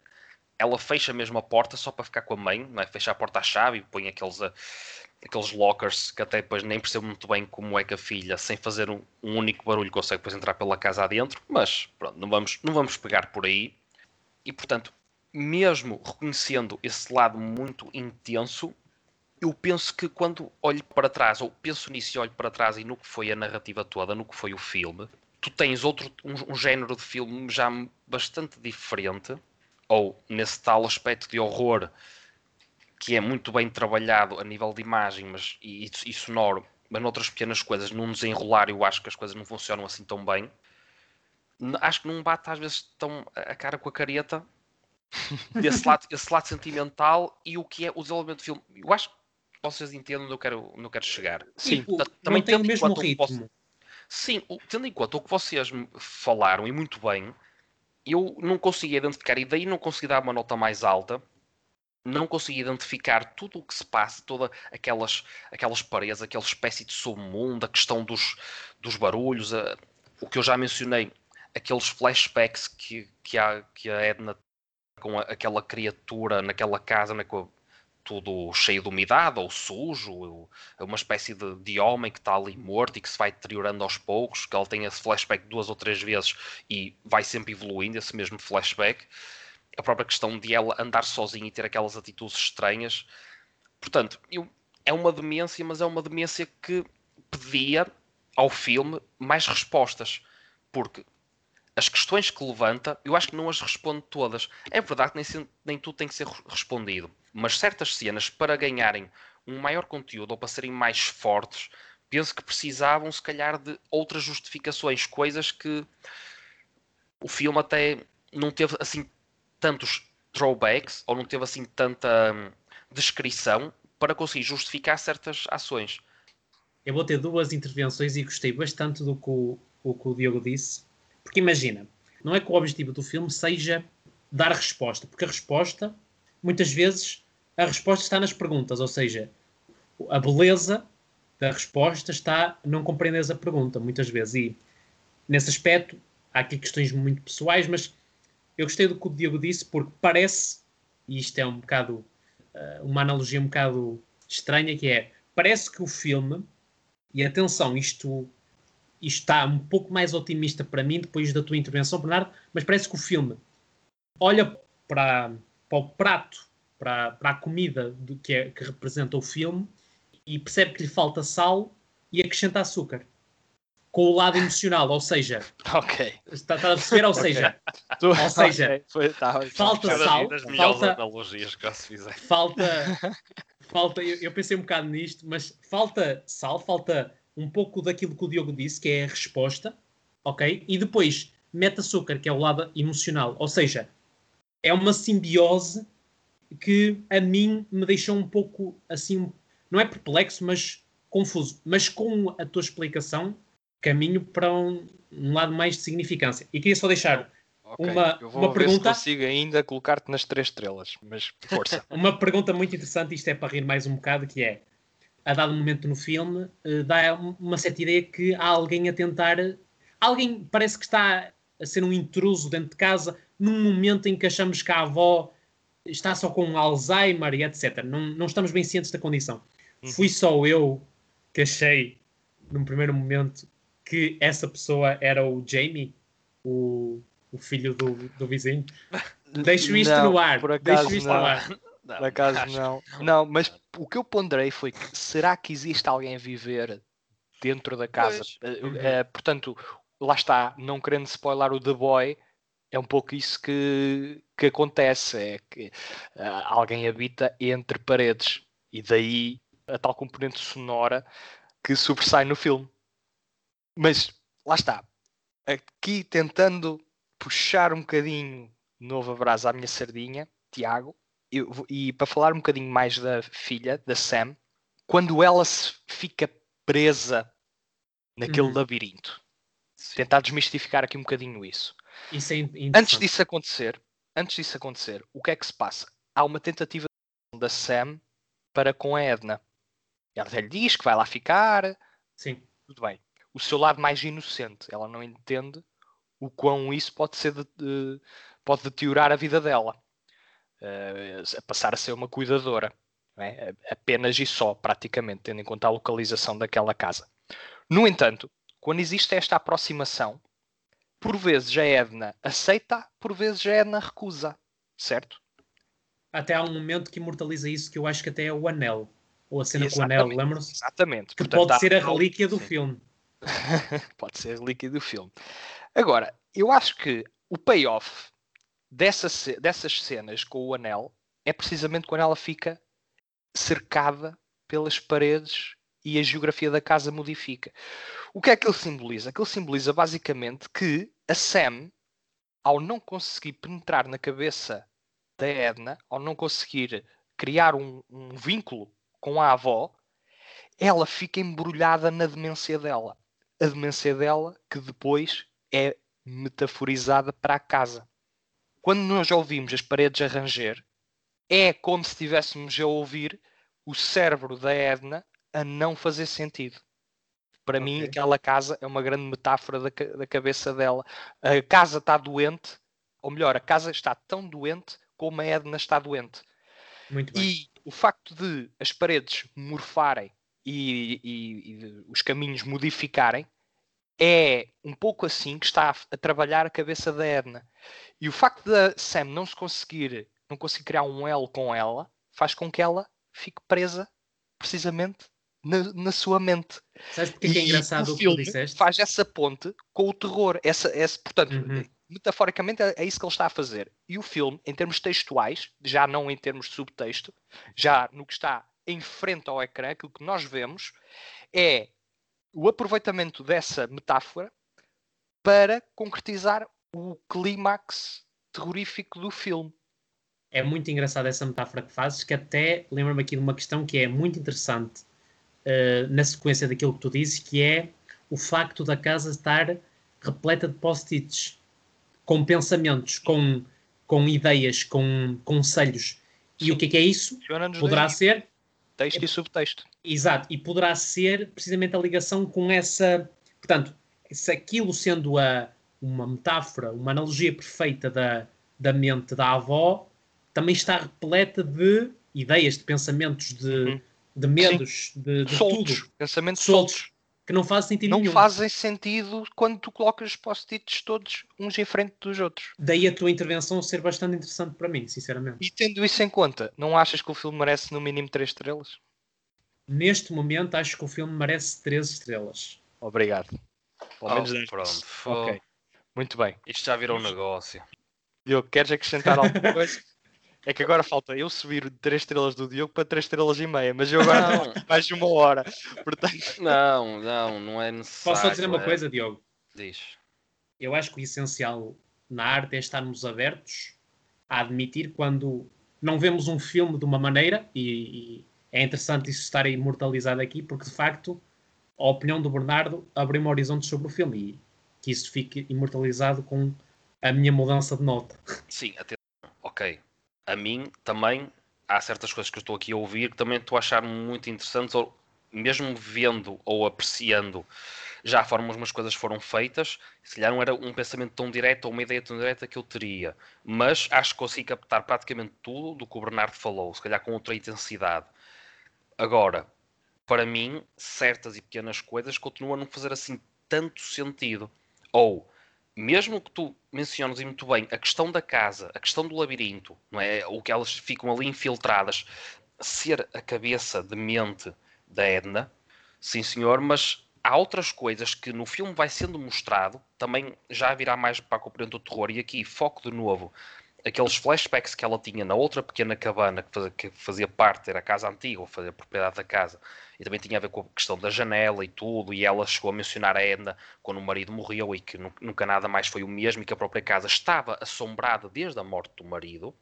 ela fecha mesmo a porta só para ficar com a mãe, é? fecha a porta à chave e põe aqueles, ah, aqueles lockers que até depois nem percebo muito bem como é que a filha, sem fazer um, um único barulho, consegue depois entrar pela casa adentro, mas pronto, não vamos, não vamos pegar por aí. E portanto, mesmo reconhecendo esse lado muito intenso, eu penso que quando olho para trás, ou penso nisso e olho para trás e no que foi a narrativa toda, no que foi o filme, tu tens outro, um, um género de filme já bastante diferente, ou nesse tal aspecto de horror que é muito bem trabalhado a nível de imagem mas, e, e sonoro, mas noutras pequenas coisas, num desenrolar eu acho que as coisas não funcionam assim tão bem. Acho que não bate às vezes tão a cara com a careta desse lado, esse lado sentimental e o que é o desenvolvimento do filme. Eu acho que vocês entendem onde eu quero, onde eu quero chegar. Sim, Tipo, também tem o mesmo conta o que ritmo. posso- Sim, tendo em conta o que vocês me falaram e muito bem, eu não consegui identificar, e daí não consegui dar uma nota mais alta, não consegui identificar tudo o que se passa, todas aquelas, aquelas paredes, aquela espécie de submundo, a questão dos, dos barulhos, a- o que eu já mencionei, aqueles flashbacks que, que, há, que a Edna com a- aquela criatura naquela casa, né, tudo cheio de umidade ou sujo, é uma espécie de, de homem que está ali morto e que se vai deteriorando aos poucos, que ele tem esse flashback duas ou três vezes e vai sempre evoluindo esse mesmo flashback. A própria questão de ela andar sozinha e ter aquelas atitudes estranhas. Portanto, eu- é uma demência, mas é uma demência que pedia ao filme mais respostas. Porque as questões que levanta, eu acho que não as responde todas. É verdade que nem, nem tudo tem que ser respondido, mas certas cenas, para ganharem um maior conteúdo ou para serem mais fortes, penso que precisavam, se calhar, de outras justificações, coisas que o filme até não teve assim tantos throwbacks ou não teve assim tanta hum, descrição para conseguir justificar certas ações. Eu vou ter duas intervenções e gostei bastante do que o, o que o Diogo disse. Porque imagina, não é que o objetivo do filme seja dar resposta, porque a resposta, muitas vezes, a resposta está nas perguntas, ou seja, a beleza da resposta está não compreendes a pergunta, muitas vezes. E nesse aspecto, há aqui questões muito pessoais, mas eu gostei do que o Diogo disse, porque parece, e isto é um bocado uh, uma analogia um bocado estranha, que é parece que o filme, e atenção, isto, isto está um pouco mais otimista para mim depois da tua intervenção, Bernardo, mas parece que o filme olha para, para o prato, para, para a comida do, que, é, que representa o filme e percebe que lhe falta sal e acrescenta açúcar. Com o lado emocional, ou seja, Ok. está, está a perceber? Ou seja, Tu- Ou seja, ok, foi- tá, falta sal, das falta- analogias que se fizer. falta, falta eu, eu pensei um bocado nisto, mas falta sal, falta um pouco daquilo que o Diogo disse, que é a resposta, ok? E depois mete açúcar, que é o lado emocional. Ou seja, é uma simbiose que a mim me deixou um pouco assim, não é perplexo, mas confuso. Mas com a tua explicação, caminho para um, um lado mais de significância. E queria só deixar ok. uma- Eu vou uma ver pergunta? se consigo ainda colocar-te nas três estrelas, mas força. Uma pergunta muito interessante, isto é para rir mais um bocado, que é, a dado momento no filme, eh, dá uma certa ideia que há alguém a tentar... Alguém parece que está a ser um intruso dentro de casa, num momento em que achamos que a avó está só com Alzheimer e etc. Não, não estamos bem cientes da condição. Uhum. Fui só eu que achei, num primeiro momento, que essa pessoa era o Jamie, o, o filho do, do vizinho. Deixo isto Não, no ar. Por acaso Deixo isto não. no ar. Não, Por acaso acho- não. Não, mas o que eu ponderei foi que será que existe alguém a viver dentro da casa? Uhum. eh, portanto, lá está, não querendo spoiler o The Boy, é um pouco isso que, que acontece, é que ah, alguém habita entre paredes e daí a tal componente sonora que sobressai no filme. Mas lá está, aqui tentando puxar um bocadinho novo abraço à minha sardinha, Tiago, eu e para falar um bocadinho mais da filha, da Sam, quando ela se fica presa naquele Uhum. labirinto, Sim. tentar desmistificar aqui um bocadinho isso. Isso é Antes disso acontecer, antes disso acontecer, o que é que se passa? Há uma tentativa da Sam para com a Edna. Ela lhe diz que vai lá ficar, Sim. tudo bem. O seu lado mais inocente, ela não entende o quão isso pode ser de- de- pode deteriorar a vida dela. Eh, a passar a ser uma cuidadora. é? Apenas e só, praticamente, tendo em conta a localização daquela casa. No entanto, quando existe esta aproximação, por vezes a Edna aceita, por vezes a Edna recusa. Certo? Até há um momento que imortaliza isso que eu acho que até é o anel. Ou a cena com o anel, lembram-se? Exatamente. Que Portanto, pode ser a relíquia do sim. filme. Pode ser a relíquia do filme. Agora, eu acho que o payoff dessa, dessas cenas com o anel é precisamente quando ela fica cercada pelas paredes e a geografia da casa modifica. O que é que ele simboliza? Aquilo simboliza basicamente que a Sam, ao não conseguir penetrar na cabeça da Edna, ao não conseguir criar um, um vínculo com a avó, ela fica embrulhada na demência dela. A demência dela que depois é metaforizada para a casa. Quando nós ouvimos as paredes a ranger, é como se estivéssemos a ouvir o cérebro da Edna a não fazer sentido. Para mim, Ok. aquela casa é uma grande metáfora da, da cabeça dela. A casa está doente, ou melhor, a casa está tão doente como a Edna está doente. Muito bem. E o facto de as paredes morfarem e, e- e os caminhos modificarem é um pouco assim que está a, a trabalhar a cabeça da Edna. E o facto da Sam não se conseguir, não conseguir criar um L com ela, faz com que ela fique presa precisamente na, na sua mente. Sabes porque é que é E engraçado o que tu filme disseste? faz essa ponte com o terror. Essa, essa, portanto, Uhum. metaforicamente é, é isso que ele está a fazer. E o filme, em termos textuais, já não em termos de subtexto, já no que está em frente ao ecrã, aquilo que nós vemos é o aproveitamento dessa metáfora para concretizar o clímax terrorífico do filme. É muito engraçada essa metáfora que fazes, que até lembra-me aqui de uma questão que é muito interessante eh, na sequência daquilo que tu dizes, que é o facto da casa estar repleta de post-its, com pensamentos, com, com ideias, com conselhos. E o que é que é isso? Poderá dois ser texto e subtexto. Exato, e poderá ser precisamente a ligação com essa. Portanto, se aquilo sendo a, uma metáfora, uma analogia perfeita da, da mente da avó, também está repleta de ideias, de pensamentos, de, Uhum. De medos, de, de soltos, tudo, pensamentos Soltos. soltos. que não faz sentido Não nenhum. fazem sentido quando tu colocas os post-its todos uns em frente dos outros. Daí a tua intervenção ser bastante interessante para mim, sinceramente. E tendo isso em conta, não achas que o filme merece no mínimo 3 estrelas? Neste momento, acho que o filme merece 13 estrelas. Obrigado. Pelo menos Oh, 10. pronto. Ok. Muito bem. Isto já virou um negócio. Diogo, queres acrescentar alguma coisa? É que agora falta eu subir 3 estrelas do Diogo para 3 estrelas e meia, mas eu agora Não. mais de uma hora. Portanto, Não, não, não é necessário. Posso só dizer uma é- coisa, Diogo? Diz. eu acho que o essencial na arte é estarmos abertos a admitir quando não vemos um filme de uma maneira, e, e é interessante isso estar imortalizado aqui, porque de facto a opinião do Bernardo abriu-me horizontes sobre o filme e que isso fique imortalizado com a minha mudança de nota. Sim, até. Ok. A mim também há certas coisas que eu estou aqui a ouvir que também estou a achar muito interessantes, ou mesmo vendo ou apreciando já a forma como as coisas foram feitas, se calhar não era um pensamento tão direto ou uma ideia tão direta que eu teria. Mas acho que consegui captar praticamente tudo do que o Bernardo falou, se calhar com outra intensidade. Agora, para mim, certas e pequenas coisas continuam a não fazer assim tanto sentido. Ou, mesmo que tu menciones e muito bem a questão da casa, a questão do labirinto, não é? O que elas ficam ali infiltradas, ser a cabeça de mente da Edna, sim senhor, mas há outras coisas que no filme vai sendo mostrado, também já virá mais para a componente do terror, e aqui foco de novo aqueles flashbacks que ela tinha na outra pequena cabana que fazia, que fazia parte, era a casa antiga, ou fazia propriedade da casa, e também tinha a ver com a questão da janela e tudo, e ela chegou a mencionar a Edna quando o marido morreu e que nu- nunca nada mais foi o mesmo e que a própria casa estava assombrada desde a morte do marido.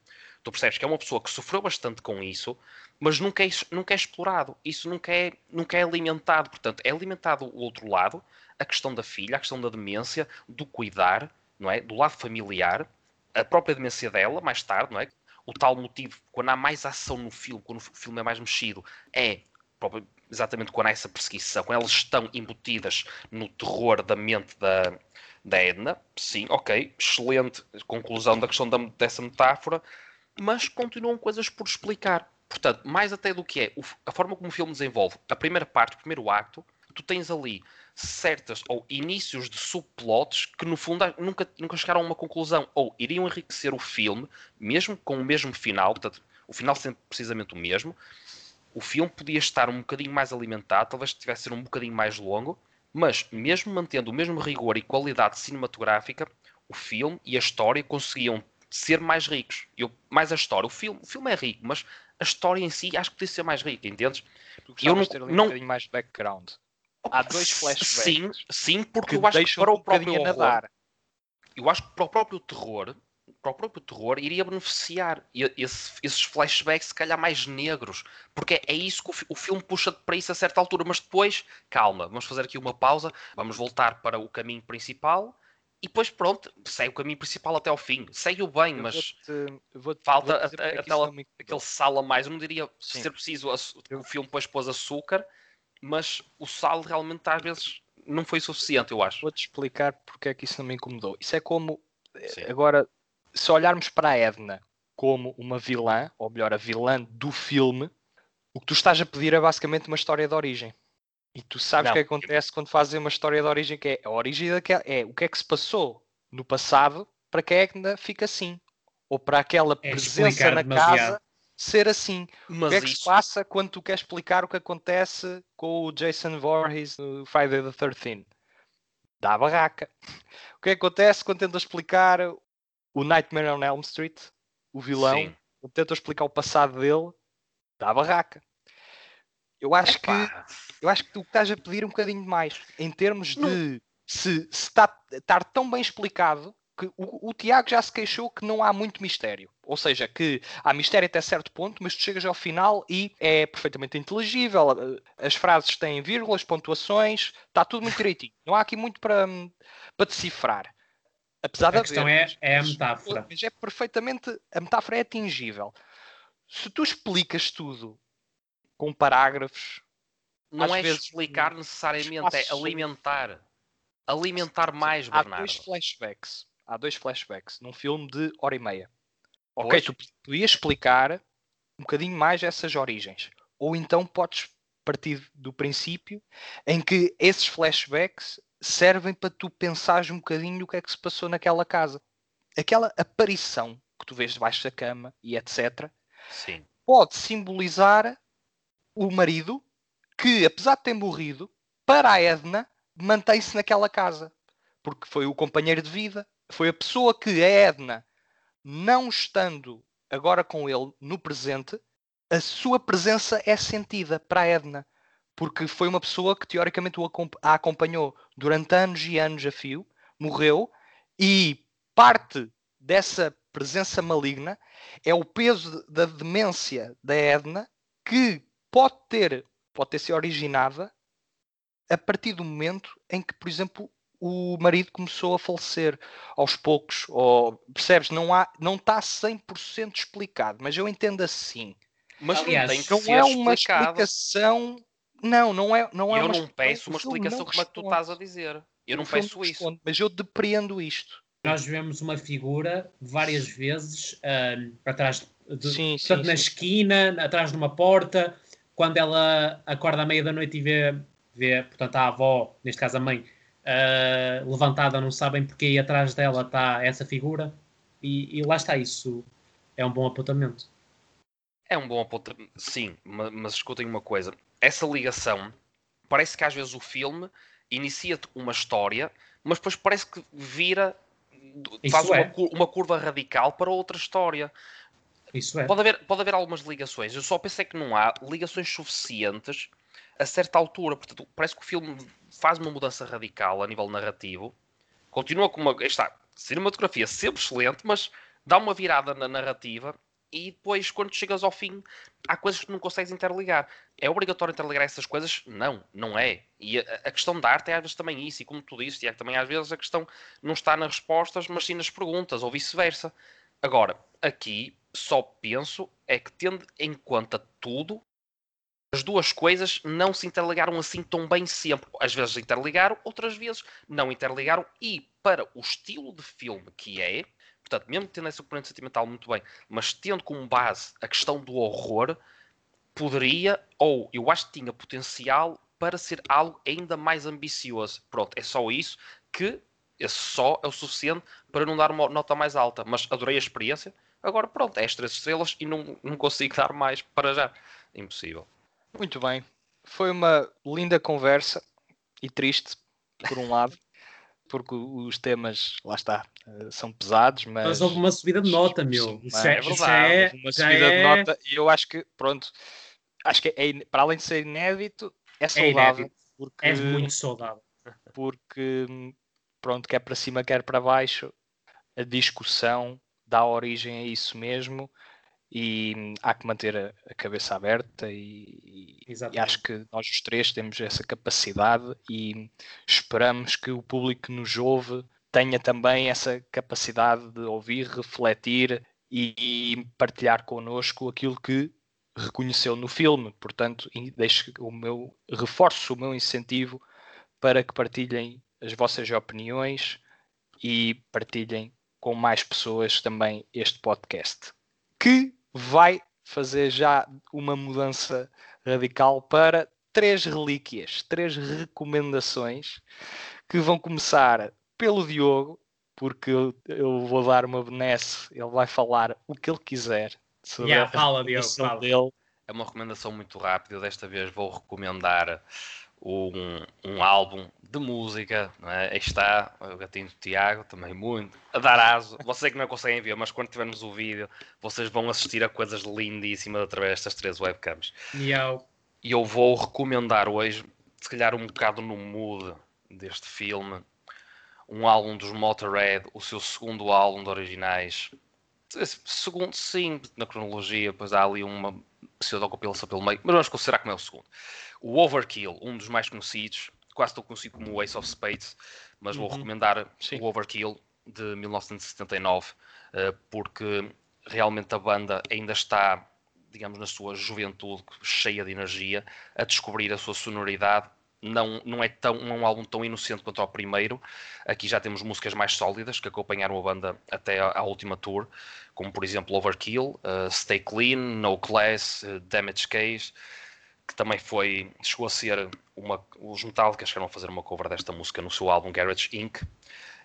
Tu percebes que é uma pessoa que sofreu bastante com isso, mas nunca é, nunca é explorado, isso nunca é, nunca é alimentado. Portanto, é alimentado o outro lado, a questão da filha, a questão da demência, do cuidar, não é? Do lado familiar, a própria demência dela, mais tarde, não é? O tal motivo, quando há mais ação no filme, quando o filme é mais mexido, é exatamente quando há essa perseguição, quando elas estão embutidas no terror da mente da, da Edna. Sim, ok, excelente conclusão da questão da- dessa metáfora, mas continuam coisas por explicar. Portanto, mais até do que é a forma como o filme desenvolve a primeira parte, o primeiro acto, tu tens ali certas ou inícios de subplots que no fundo nunca, nunca chegaram a uma conclusão ou iriam enriquecer o filme, mesmo com o mesmo final, portanto, o final sempre precisamente o mesmo. O filme podia estar um bocadinho mais alimentado, talvez tivesse ser um bocadinho mais longo, mas mesmo mantendo o mesmo rigor e qualidade cinematográfica, o filme e a história conseguiam ser mais ricos. Eu, mais a história. O filme, o filme é rico, mas a história em si acho que podia ser mais rica, entendes? tu gostavas não- de ter ali não- um bocadinho mais background. Há dois flashbacks Sim, sim, porque que eu acho que para o próprio a horror, nadar. eu acho que para o próprio terror, para o próprio terror iria beneficiar esse- esses flashbacks, se calhar mais negros, porque é isso que o, o filme puxa para isso a certa altura, mas depois, calma, vamos fazer aqui uma pausa, vamos voltar para o caminho principal e depois, pronto, segue o caminho principal até ao fim, segue-o bem, Eu mas vou-te- vou-te- falta vou-te dizer a- a- é aquela- incomodou. aquele sal a mais, eu não diria Sim. ser preciso, Eu- o filme depois pôs açúcar, mas o sal realmente às vezes não foi suficiente, eu acho. Vou-te explicar porque é que isso não me incomodou. Isso é como, eh, Sim. agora, se olharmos para a Edna como uma vilã, ou melhor, a vilã do filme, o que tu estás a pedir é basicamente uma história de origem. E tu sabes o que acontece quando fazes uma história de origem, que é a origem daquela, é o que é que se passou no passado para que a Edna fique assim. Ou para aquela É presença explicar na demasiado. casa ser assim. O Mas que é que se isso, passa quando tu queres explicar o que acontece com o Jason Voorhees no Friday the 13th? Dá barraca. O que é que acontece quando tentas explicar o Nightmare on Elm Street, o vilão, Sim. quando tentas explicar o passado dele? Dá barraca. Eu acho que eu acho que tu estás a pedir um bocadinho mais em termos Não. de se, se está, estar tão bem explicado que o, o Tiago já se queixou que não há muito mistério. Ou seja, que há mistério até certo ponto, mas tu chegas ao final e é perfeitamente inteligível. eh, As frases têm vírgulas, pontuações, está tudo muito direitinho. Não há aqui muito para, hum, para decifrar. Apesar de A questão haver, é, é a metáfora. mas é perfeitamente. A metáfora é atingível. Se tu explicas tudo com parágrafos, não é vezes, explicar um necessariamente, é alimentar. Alimentar mais, há Bernardo. dois flashbacks. Há dois flashbacks num filme de hora e meia. Ok, Pois. tu podias explicar um bocadinho mais essas origens. Ou então podes partir do princípio em que esses flashbacks servem para tu pensares um bocadinho no que é que se passou naquela casa. Aquela aparição que tu vês debaixo da cama e etc. Sim. pode simbolizar o marido que, apesar de ter morrido, para a Edna, mantém-se naquela casa. Porque foi o companheiro de vida, foi a pessoa que a Edna, não estando agora com ele no presente, a sua presença é sentida para a Edna. Porque foi uma pessoa que teoricamente a acompanhou durante anos e anos a fio, morreu, e parte dessa presença maligna é o peso da demência da Edna que pode ter, pode ter sido originada a partir do momento em que, por exemplo, o marido começou a falecer aos poucos, ou percebes, não há, não está 100% explicado, mas eu entendo assim. Mas Aliás, não tem que Não ser é uma explicado. explicação, não, não é, não é eu uma não peço uma explicação não como é que tu estás a dizer. Eu não filme peço isso. responde, mas eu depreendo isto. Nós vemos uma figura várias vezes ahm, atrás, de, Sim, portanto, sim, na sim. esquina, atrás de uma porta, quando ela acorda à meia da noite e vê, vê portanto, a avó, neste caso a mãe, ah, levantada, não sabem porque aí atrás dela está essa figura, e, e lá está isso. É um bom apontamento. É um bom apontamento. Sim, ma- mas escutem uma coisa. Essa ligação, parece que às vezes o filme inicia-te uma história, mas depois parece que vira, Isso faz uma, é. cur- uma curva radical para outra história. Isso é. Pode haver, pode haver algumas ligações. Eu só pensei que não há ligações suficientes a certa altura. Portanto, parece que o filme faz uma mudança radical a nível narrativo. Continua com uma. Está, cinematografia sempre excelente, mas dá uma virada na narrativa e depois, quando chegas ao fim, há coisas que não consegues interligar. É obrigatório interligar essas coisas? Não, não é. E a, a questão da arte é às vezes também isso. E como tu disse, Tiago, também às vezes a questão não está nas respostas, mas sim nas perguntas, ou vice-versa. Agora, aqui só penso é que tendo em conta tudo, as duas coisas não se interligaram assim tão bem sempre. Às vezes interligaram, outras vezes não interligaram. E para o estilo de filme que é, portanto, mesmo tendo essa componente sentimental muito bem, mas tendo como base a questão do horror, poderia, ou eu acho que tinha potencial para ser algo ainda mais ambicioso. Pronto, é só isso que esse só é o suficiente para não dar uma nota mais alta. Mas adorei a experiência. Agora, pronto, é as três estrelas e não, não consigo dar mais para já. Impossível. Muito bem. Foi uma linda conversa e triste, por um lado, porque os temas, lá está, eh, são pesados, mas. Mas houve uma subida de nota, meu. Isso é, é verdade, é- uma subida é- de nota e eu acho que, pronto, acho que é, para além de ser inédito, é saudável. inédito. porque, É muito saudável. porque, pronto, quer para cima, quer para baixo, a discussão dá origem a isso mesmo e há que manter a, a cabeça aberta e, e, e, acho que nós os três temos essa capacidade e esperamos que o público que nos ouve tenha também essa capacidade de ouvir, refletir e, e partilhar connosco aquilo que reconheceu no filme. Portanto, deixo o meu reforço o meu incentivo para que partilhem as vossas opiniões e partilhem com mais pessoas também este podcast. Que vai fazer já uma mudança radical para três relíquias, três recomendações que vão começar pelo Diogo, porque eu, eu vou dar uma benesse, ele vai falar o que ele quiser sobre yeah, a fala, Diogo, fala. dele. É uma recomendação muito rápida, eu desta vez vou recomendar um, um álbum de música, não é? Aí está o gatinho do Tiago, também muito, a dar aso. Vocês é que não conseguem ver, mas quando tivermos o vídeo, vocês vão assistir a coisas lindíssimas através destas três webcams. Miau. E eu vou recomendar hoje, se calhar um bocado no mood deste filme, um álbum dos Motorhead, o seu segundo álbum de originais. Segundo, sim, na cronologia, pois há ali uma pseudo-compilação pelo meio, mas vamos considerar como é o segundo. O Overkill, um dos mais conhecidos, quase tão conhecido como o Ace of Spades, mas vou uhum. recomendar Sim. o Overkill de 1979, eh, porque realmente a banda ainda está, digamos, na sua juventude, cheia de energia, a descobrir a sua sonoridade. Não, não é tão, não é um álbum tão inocente quanto ao primeiro. Aqui já temos músicas mais sólidas que acompanharam a banda até à, última tour, como por exemplo Overkill, uh, Stay Clean, No Class, uh, Damage Case que também foi, chegou a ser uma, os Metallica chegaram a fazer uma cover desta música no seu álbum Garage Inc.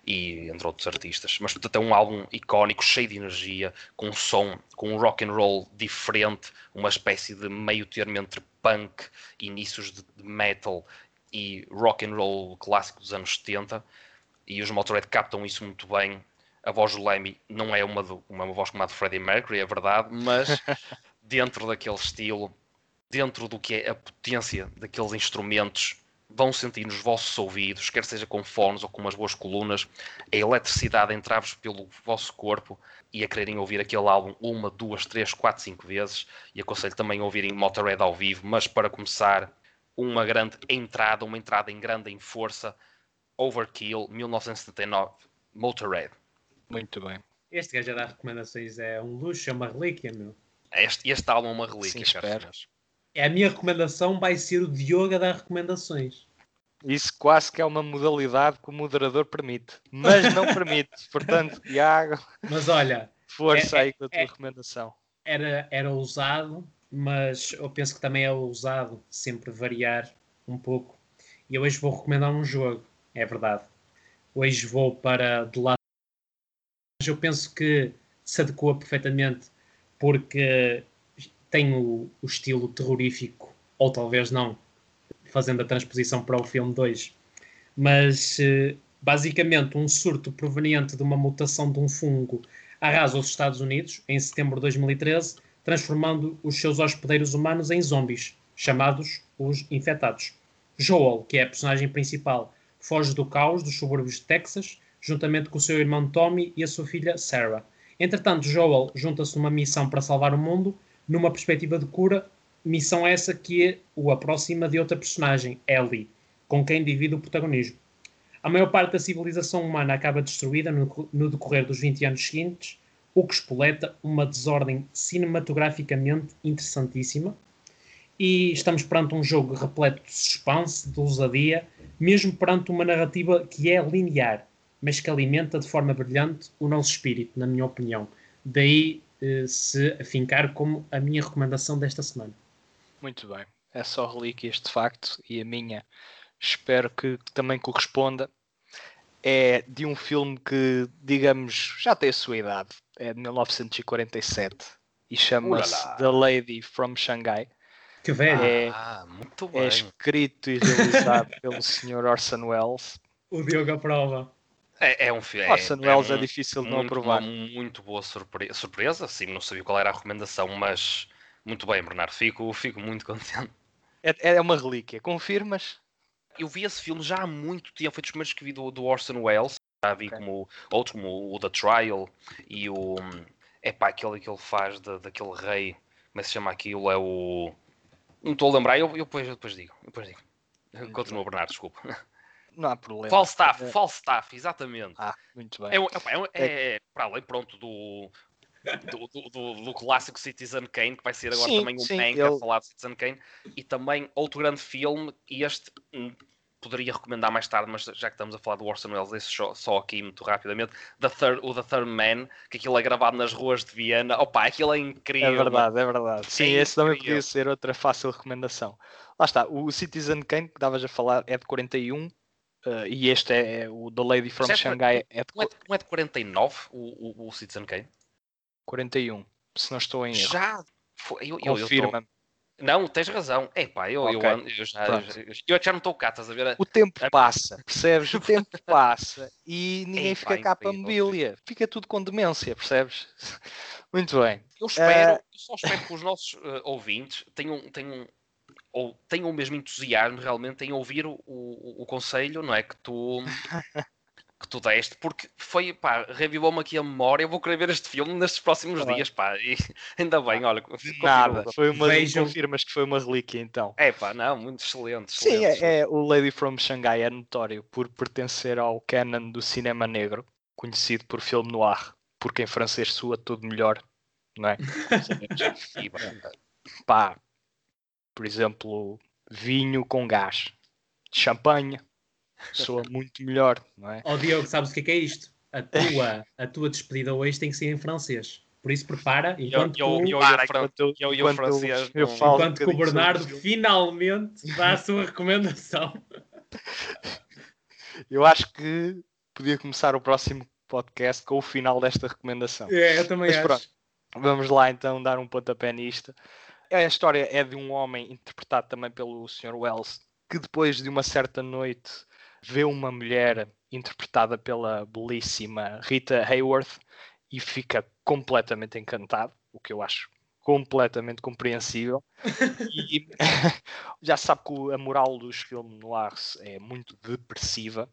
e entre outros artistas. Mas portanto é um álbum icónico, cheio de energia, com um som, com um rock and roll diferente, uma espécie de meio termo entre punk, inícios de, metal e rock and roll clássico dos anos 70. E os Motorhead captam isso muito bem. A voz do Lemmy não é uma, do, uma voz como a de Freddie Mercury, é verdade, mas dentro daquele estilo dentro do que é a potência daqueles instrumentos, vão sentir nos vossos ouvidos, quer seja com fones ou com umas boas colunas, a eletricidade a entrar-vos pelo vosso corpo e a quererem ouvir aquele álbum uma, duas, três, quatro, cinco vezes. E aconselho também a ouvirem Motorhead ao vivo, mas para começar, uma grande entrada, uma entrada em grande em força, Overkill, 1979, Motorhead. Muito bem. Este gajo a dar recomendações é um luxo, é uma relíquia, meu. Este, este álbum é uma relíquia, Sim, espero. É a minha recomendação vai ser o Diogo a dar recomendações. Isso quase que é uma modalidade que o moderador permite, mas não permite. Portanto, Tiago, mas olha, força é, aí com a tua é, recomendação. Era, era ousado, mas eu penso que também é ousado sempre variar um pouco. E hoje vou recomendar um jogo, é verdade. Hoje vou para The Last mas eu penso que se adequa perfeitamente porque tem o, o estilo terrorífico, ou talvez não, fazendo a transposição para o filme 2. Mas eh, basicamente um surto proveniente de uma mutação de um fungo arrasa os Estados Unidos em setembro de 2013, transformando os seus hospedeiros humanos em zombies, chamados os infectados. Joel, que é a personagem principal, foge do caos dos subúrbios de Texas, juntamente com o seu irmão Tommy e a sua filha Sarah. Entretanto, Joel junta-se numa missão para salvar o mundo numa perspectiva de cura, missão essa que o aproxima de outra personagem, Ellie, com quem divide o protagonismo. A maior parte da civilização humana acaba destruída no, no decorrer dos 20 anos seguintes, o que espoleta uma desordem cinematograficamente interessantíssima. E estamos perante um jogo repleto de suspense, de ousadia, mesmo perante uma narrativa que é linear, mas que alimenta de forma brilhante o nosso espírito, na minha opinião. Daí se afincar como a minha recomendação desta semana. Muito bem. É só relíquias de facto e a minha espero que também corresponda. É de um filme que, digamos, já tem a sua idade. É de 1947 e chama-se The Lady from Shanghai. Que velho! É, ah, muito bem. é escrito e realizado pelo Sr. Orson Welles. O Diogo aprova. É, é um filme. Orson é, Welles é, um, é difícil de não aprovar. Uma muito boa surpresa, surpresa, sim, não sabia qual era a recomendação, mas muito bem, Bernardo, fico, fico muito contente. É, é uma relíquia, confirmas? Eu vi esse filme já há muito tempo, foi dos primeiros que vi do, do Orson Welles. Já vi Ok. como outros, como o The Trial e o. É pá, aquele que ele faz da, daquele rei. Como é que se chama aquilo? É o. Não estou a lembrar, eu, eu, depois, eu depois digo. eu Depois digo. Continua, Bernardo, desculpa. Não há problema. Falstaff, É. Falstaff, exatamente. Ah, muito bem. É, epá, é, um- é- para além, pronto, do, do, do, do- do clássico Citizen Kane, que vai ser agora Sim, também um sim, ele- a falar de Citizen Kane, e também outro grande filme, e este hum, poderia recomendar mais tarde, mas já que estamos a falar do Orson Welles, deixo só, só aqui muito rapidamente, The Third, o The Third Man, que aquilo é gravado nas ruas de Viena, opa, aquilo é incrível. É verdade, é verdade. Sim, É esse também podia ser outra fácil recomendação. Lá está, o Citizen Kane que estavas a falar é de 41 eh, e este é, é o The Lady from de- Shanghai é de Não é, de- não é de 49 o, o, o Citizen Kane? 41, se não estou em erro. Já! Foi, eu, eu, eu tô-. Não, tens razão. É pá, eu, eu, Ok. ando- eu, já, eu, eu já não estou cá, estás a ver? O tempo passa, percebes? O tempo passa e ninguém Ei, fica pá, cá para mobília. Fica tudo com demência, percebes? Muito bem. Eu espero, Eh, eu só espero que os nossos eh, ouvintes tenham, tenham, ou tenham o mesmo entusiasmo realmente em ouvir o, o, o conselho, não é? Que tu, que tu deste, porque foi, pá, revivou-me aqui a memória. Eu vou querer ver este filme nestes próximos dias, pá. E ainda bem, olha. Nada, foi uma, Vejam- confirmas que foi uma relíquia então. É pá, não, muito excelente. Sim, excelente, é, é- o Lady from Shanghai é notório por pertencer ao canon do cinema negro, conhecido por filme noir, porque em francês soa tudo melhor, não é? E, pá, Pá, por exemplo, vinho com gás, champanhe, soa muito melhor, não é? Ó Diogo, sabes o que é, que é isto? A tua, a tua despedida hoje tem que ser em francês. Por isso prepara, enquanto, eu- eu- e enquanto eu- eu e eu- francês eu um enquanto que o Bernardo finalmente dá a sua recomendação. Eu acho que podia começar o próximo podcast com o final desta recomendação. É, eu também Mas acho. pronto. Vamos lá então dar um pontapé nisto. A história é de um homem interpretado também pelo Sr. Wells, que depois de uma certa noite vê uma mulher interpretada pela belíssima Rita Hayworth e fica completamente encantado, o que eu acho completamente compreensível. E já sabe que a moral dos filmes noirs é muito depressiva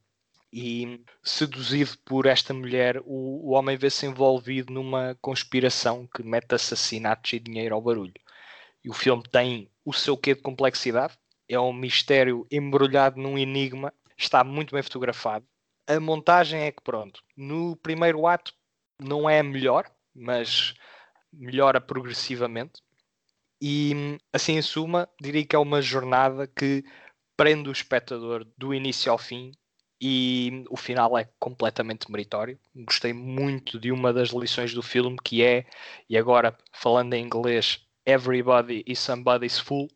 e seduzido por esta mulher, o, o homem vê-se envolvido numa conspiração que mete assassinatos e dinheiro ao barulho. E o filme tem o seu quê de complexidade, é um mistério embrulhado num enigma, está muito bem fotografado. A montagem é que, pronto, no primeiro ato não é melhor, mas melhora progressivamente. E, assim, em suma, diria que é uma jornada que prende o espectador do início ao fim e o final é completamente meritório. Gostei muito de uma das lições do filme que é, e agora falando em inglês, Everybody is Somebody's Fool,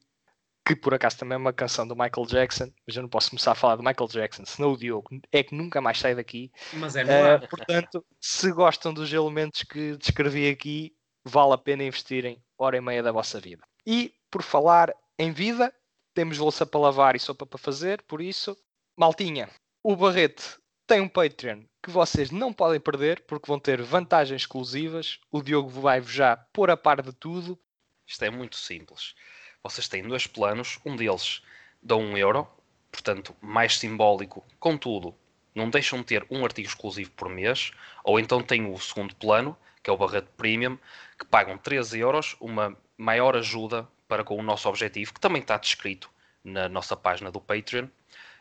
que por acaso também é uma canção do Michael Jackson, mas eu não posso começar a falar do Michael Jackson, senão o Diogo é que nunca mais sai daqui. Mas é Uh, portanto, se gostam dos elementos que descrevi aqui, vale a pena investirem hora e meia da vossa vida. E por falar em vida, temos louça para lavar e sopa para fazer, por isso, maltinha, o Barrete tem um Patreon que vocês não podem perder porque vão ter vantagens exclusivas. O Diogo vai-vos já pôr a par de tudo. Isto é muito simples. Vocês têm dois planos, um deles dá um euro, portanto, mais simbólico, contudo, não deixam de ter um artigo exclusivo por mês, ou então tem o segundo plano, que é o Barreto Premium, que pagam 13 euros, uma maior ajuda para com o nosso objetivo, que também está descrito na nossa página do Patreon,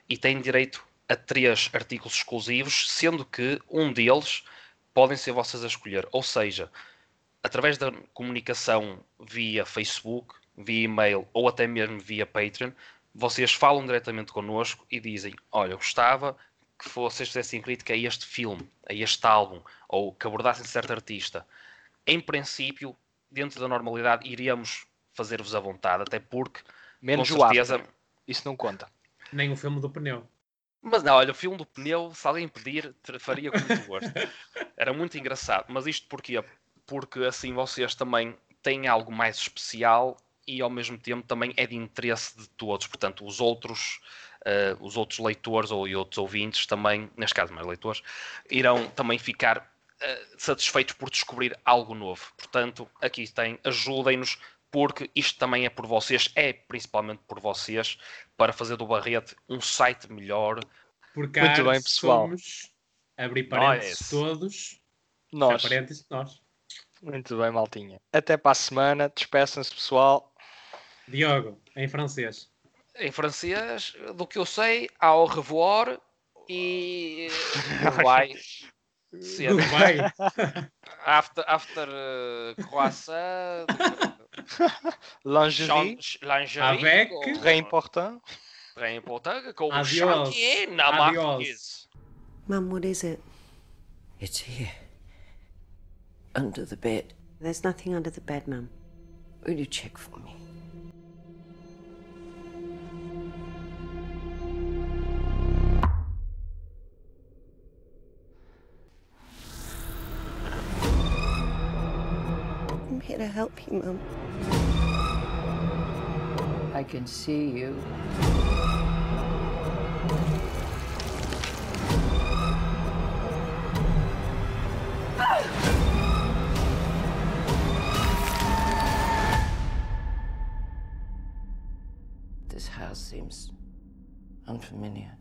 e têm direito a três artigos exclusivos, sendo que um deles podem ser vocês a escolher. Ou seja, através da comunicação via Facebook, via e-mail ou até mesmo via Patreon, vocês falam diretamente connosco e dizem: Olha, eu gostava que vocês fizessem crítica a este filme, a este álbum, ou que abordassem certo artista. Em princípio, dentro da normalidade, iríamos fazer-vos à vontade, até porque, Menos com certeza. Isso não conta. Nem o filme do pneu. Mas não, olha, o filme do pneu, se alguém pedir, faria com muito gosto. Era muito engraçado. Mas isto porquê? Porque assim vocês também têm algo mais especial e ao mesmo tempo também é de interesse de todos. Portanto, os outros, eh, os outros leitores ou e outros ouvintes também, neste caso mais leitores, irão também ficar eh, satisfeitos por descobrir algo novo. Portanto, aqui tem, ajudem-nos porque isto também é por vocês, é principalmente por vocês, para fazer do Barrete um site melhor, Porque Muito bem, pessoal. somos Abrir parênteses Nós. todos. Nós. Parênteses nós. Muito bem, maltinha. Até para a semana. Despeçam-se, pessoal. Diogo, em francês. Em francês, do que eu sei, au revoir e goodbye. Cedo. Goodbye. After, after uh, croissant, Lingerie. lingerie, Avec. com- Très important. Très important, com o Adiós. chantier na is it? It's here. Under the bed. There's nothing under the bed, Mum. Will you check for me? I'm here to help you, Mum. I can see you. Unfamiliar.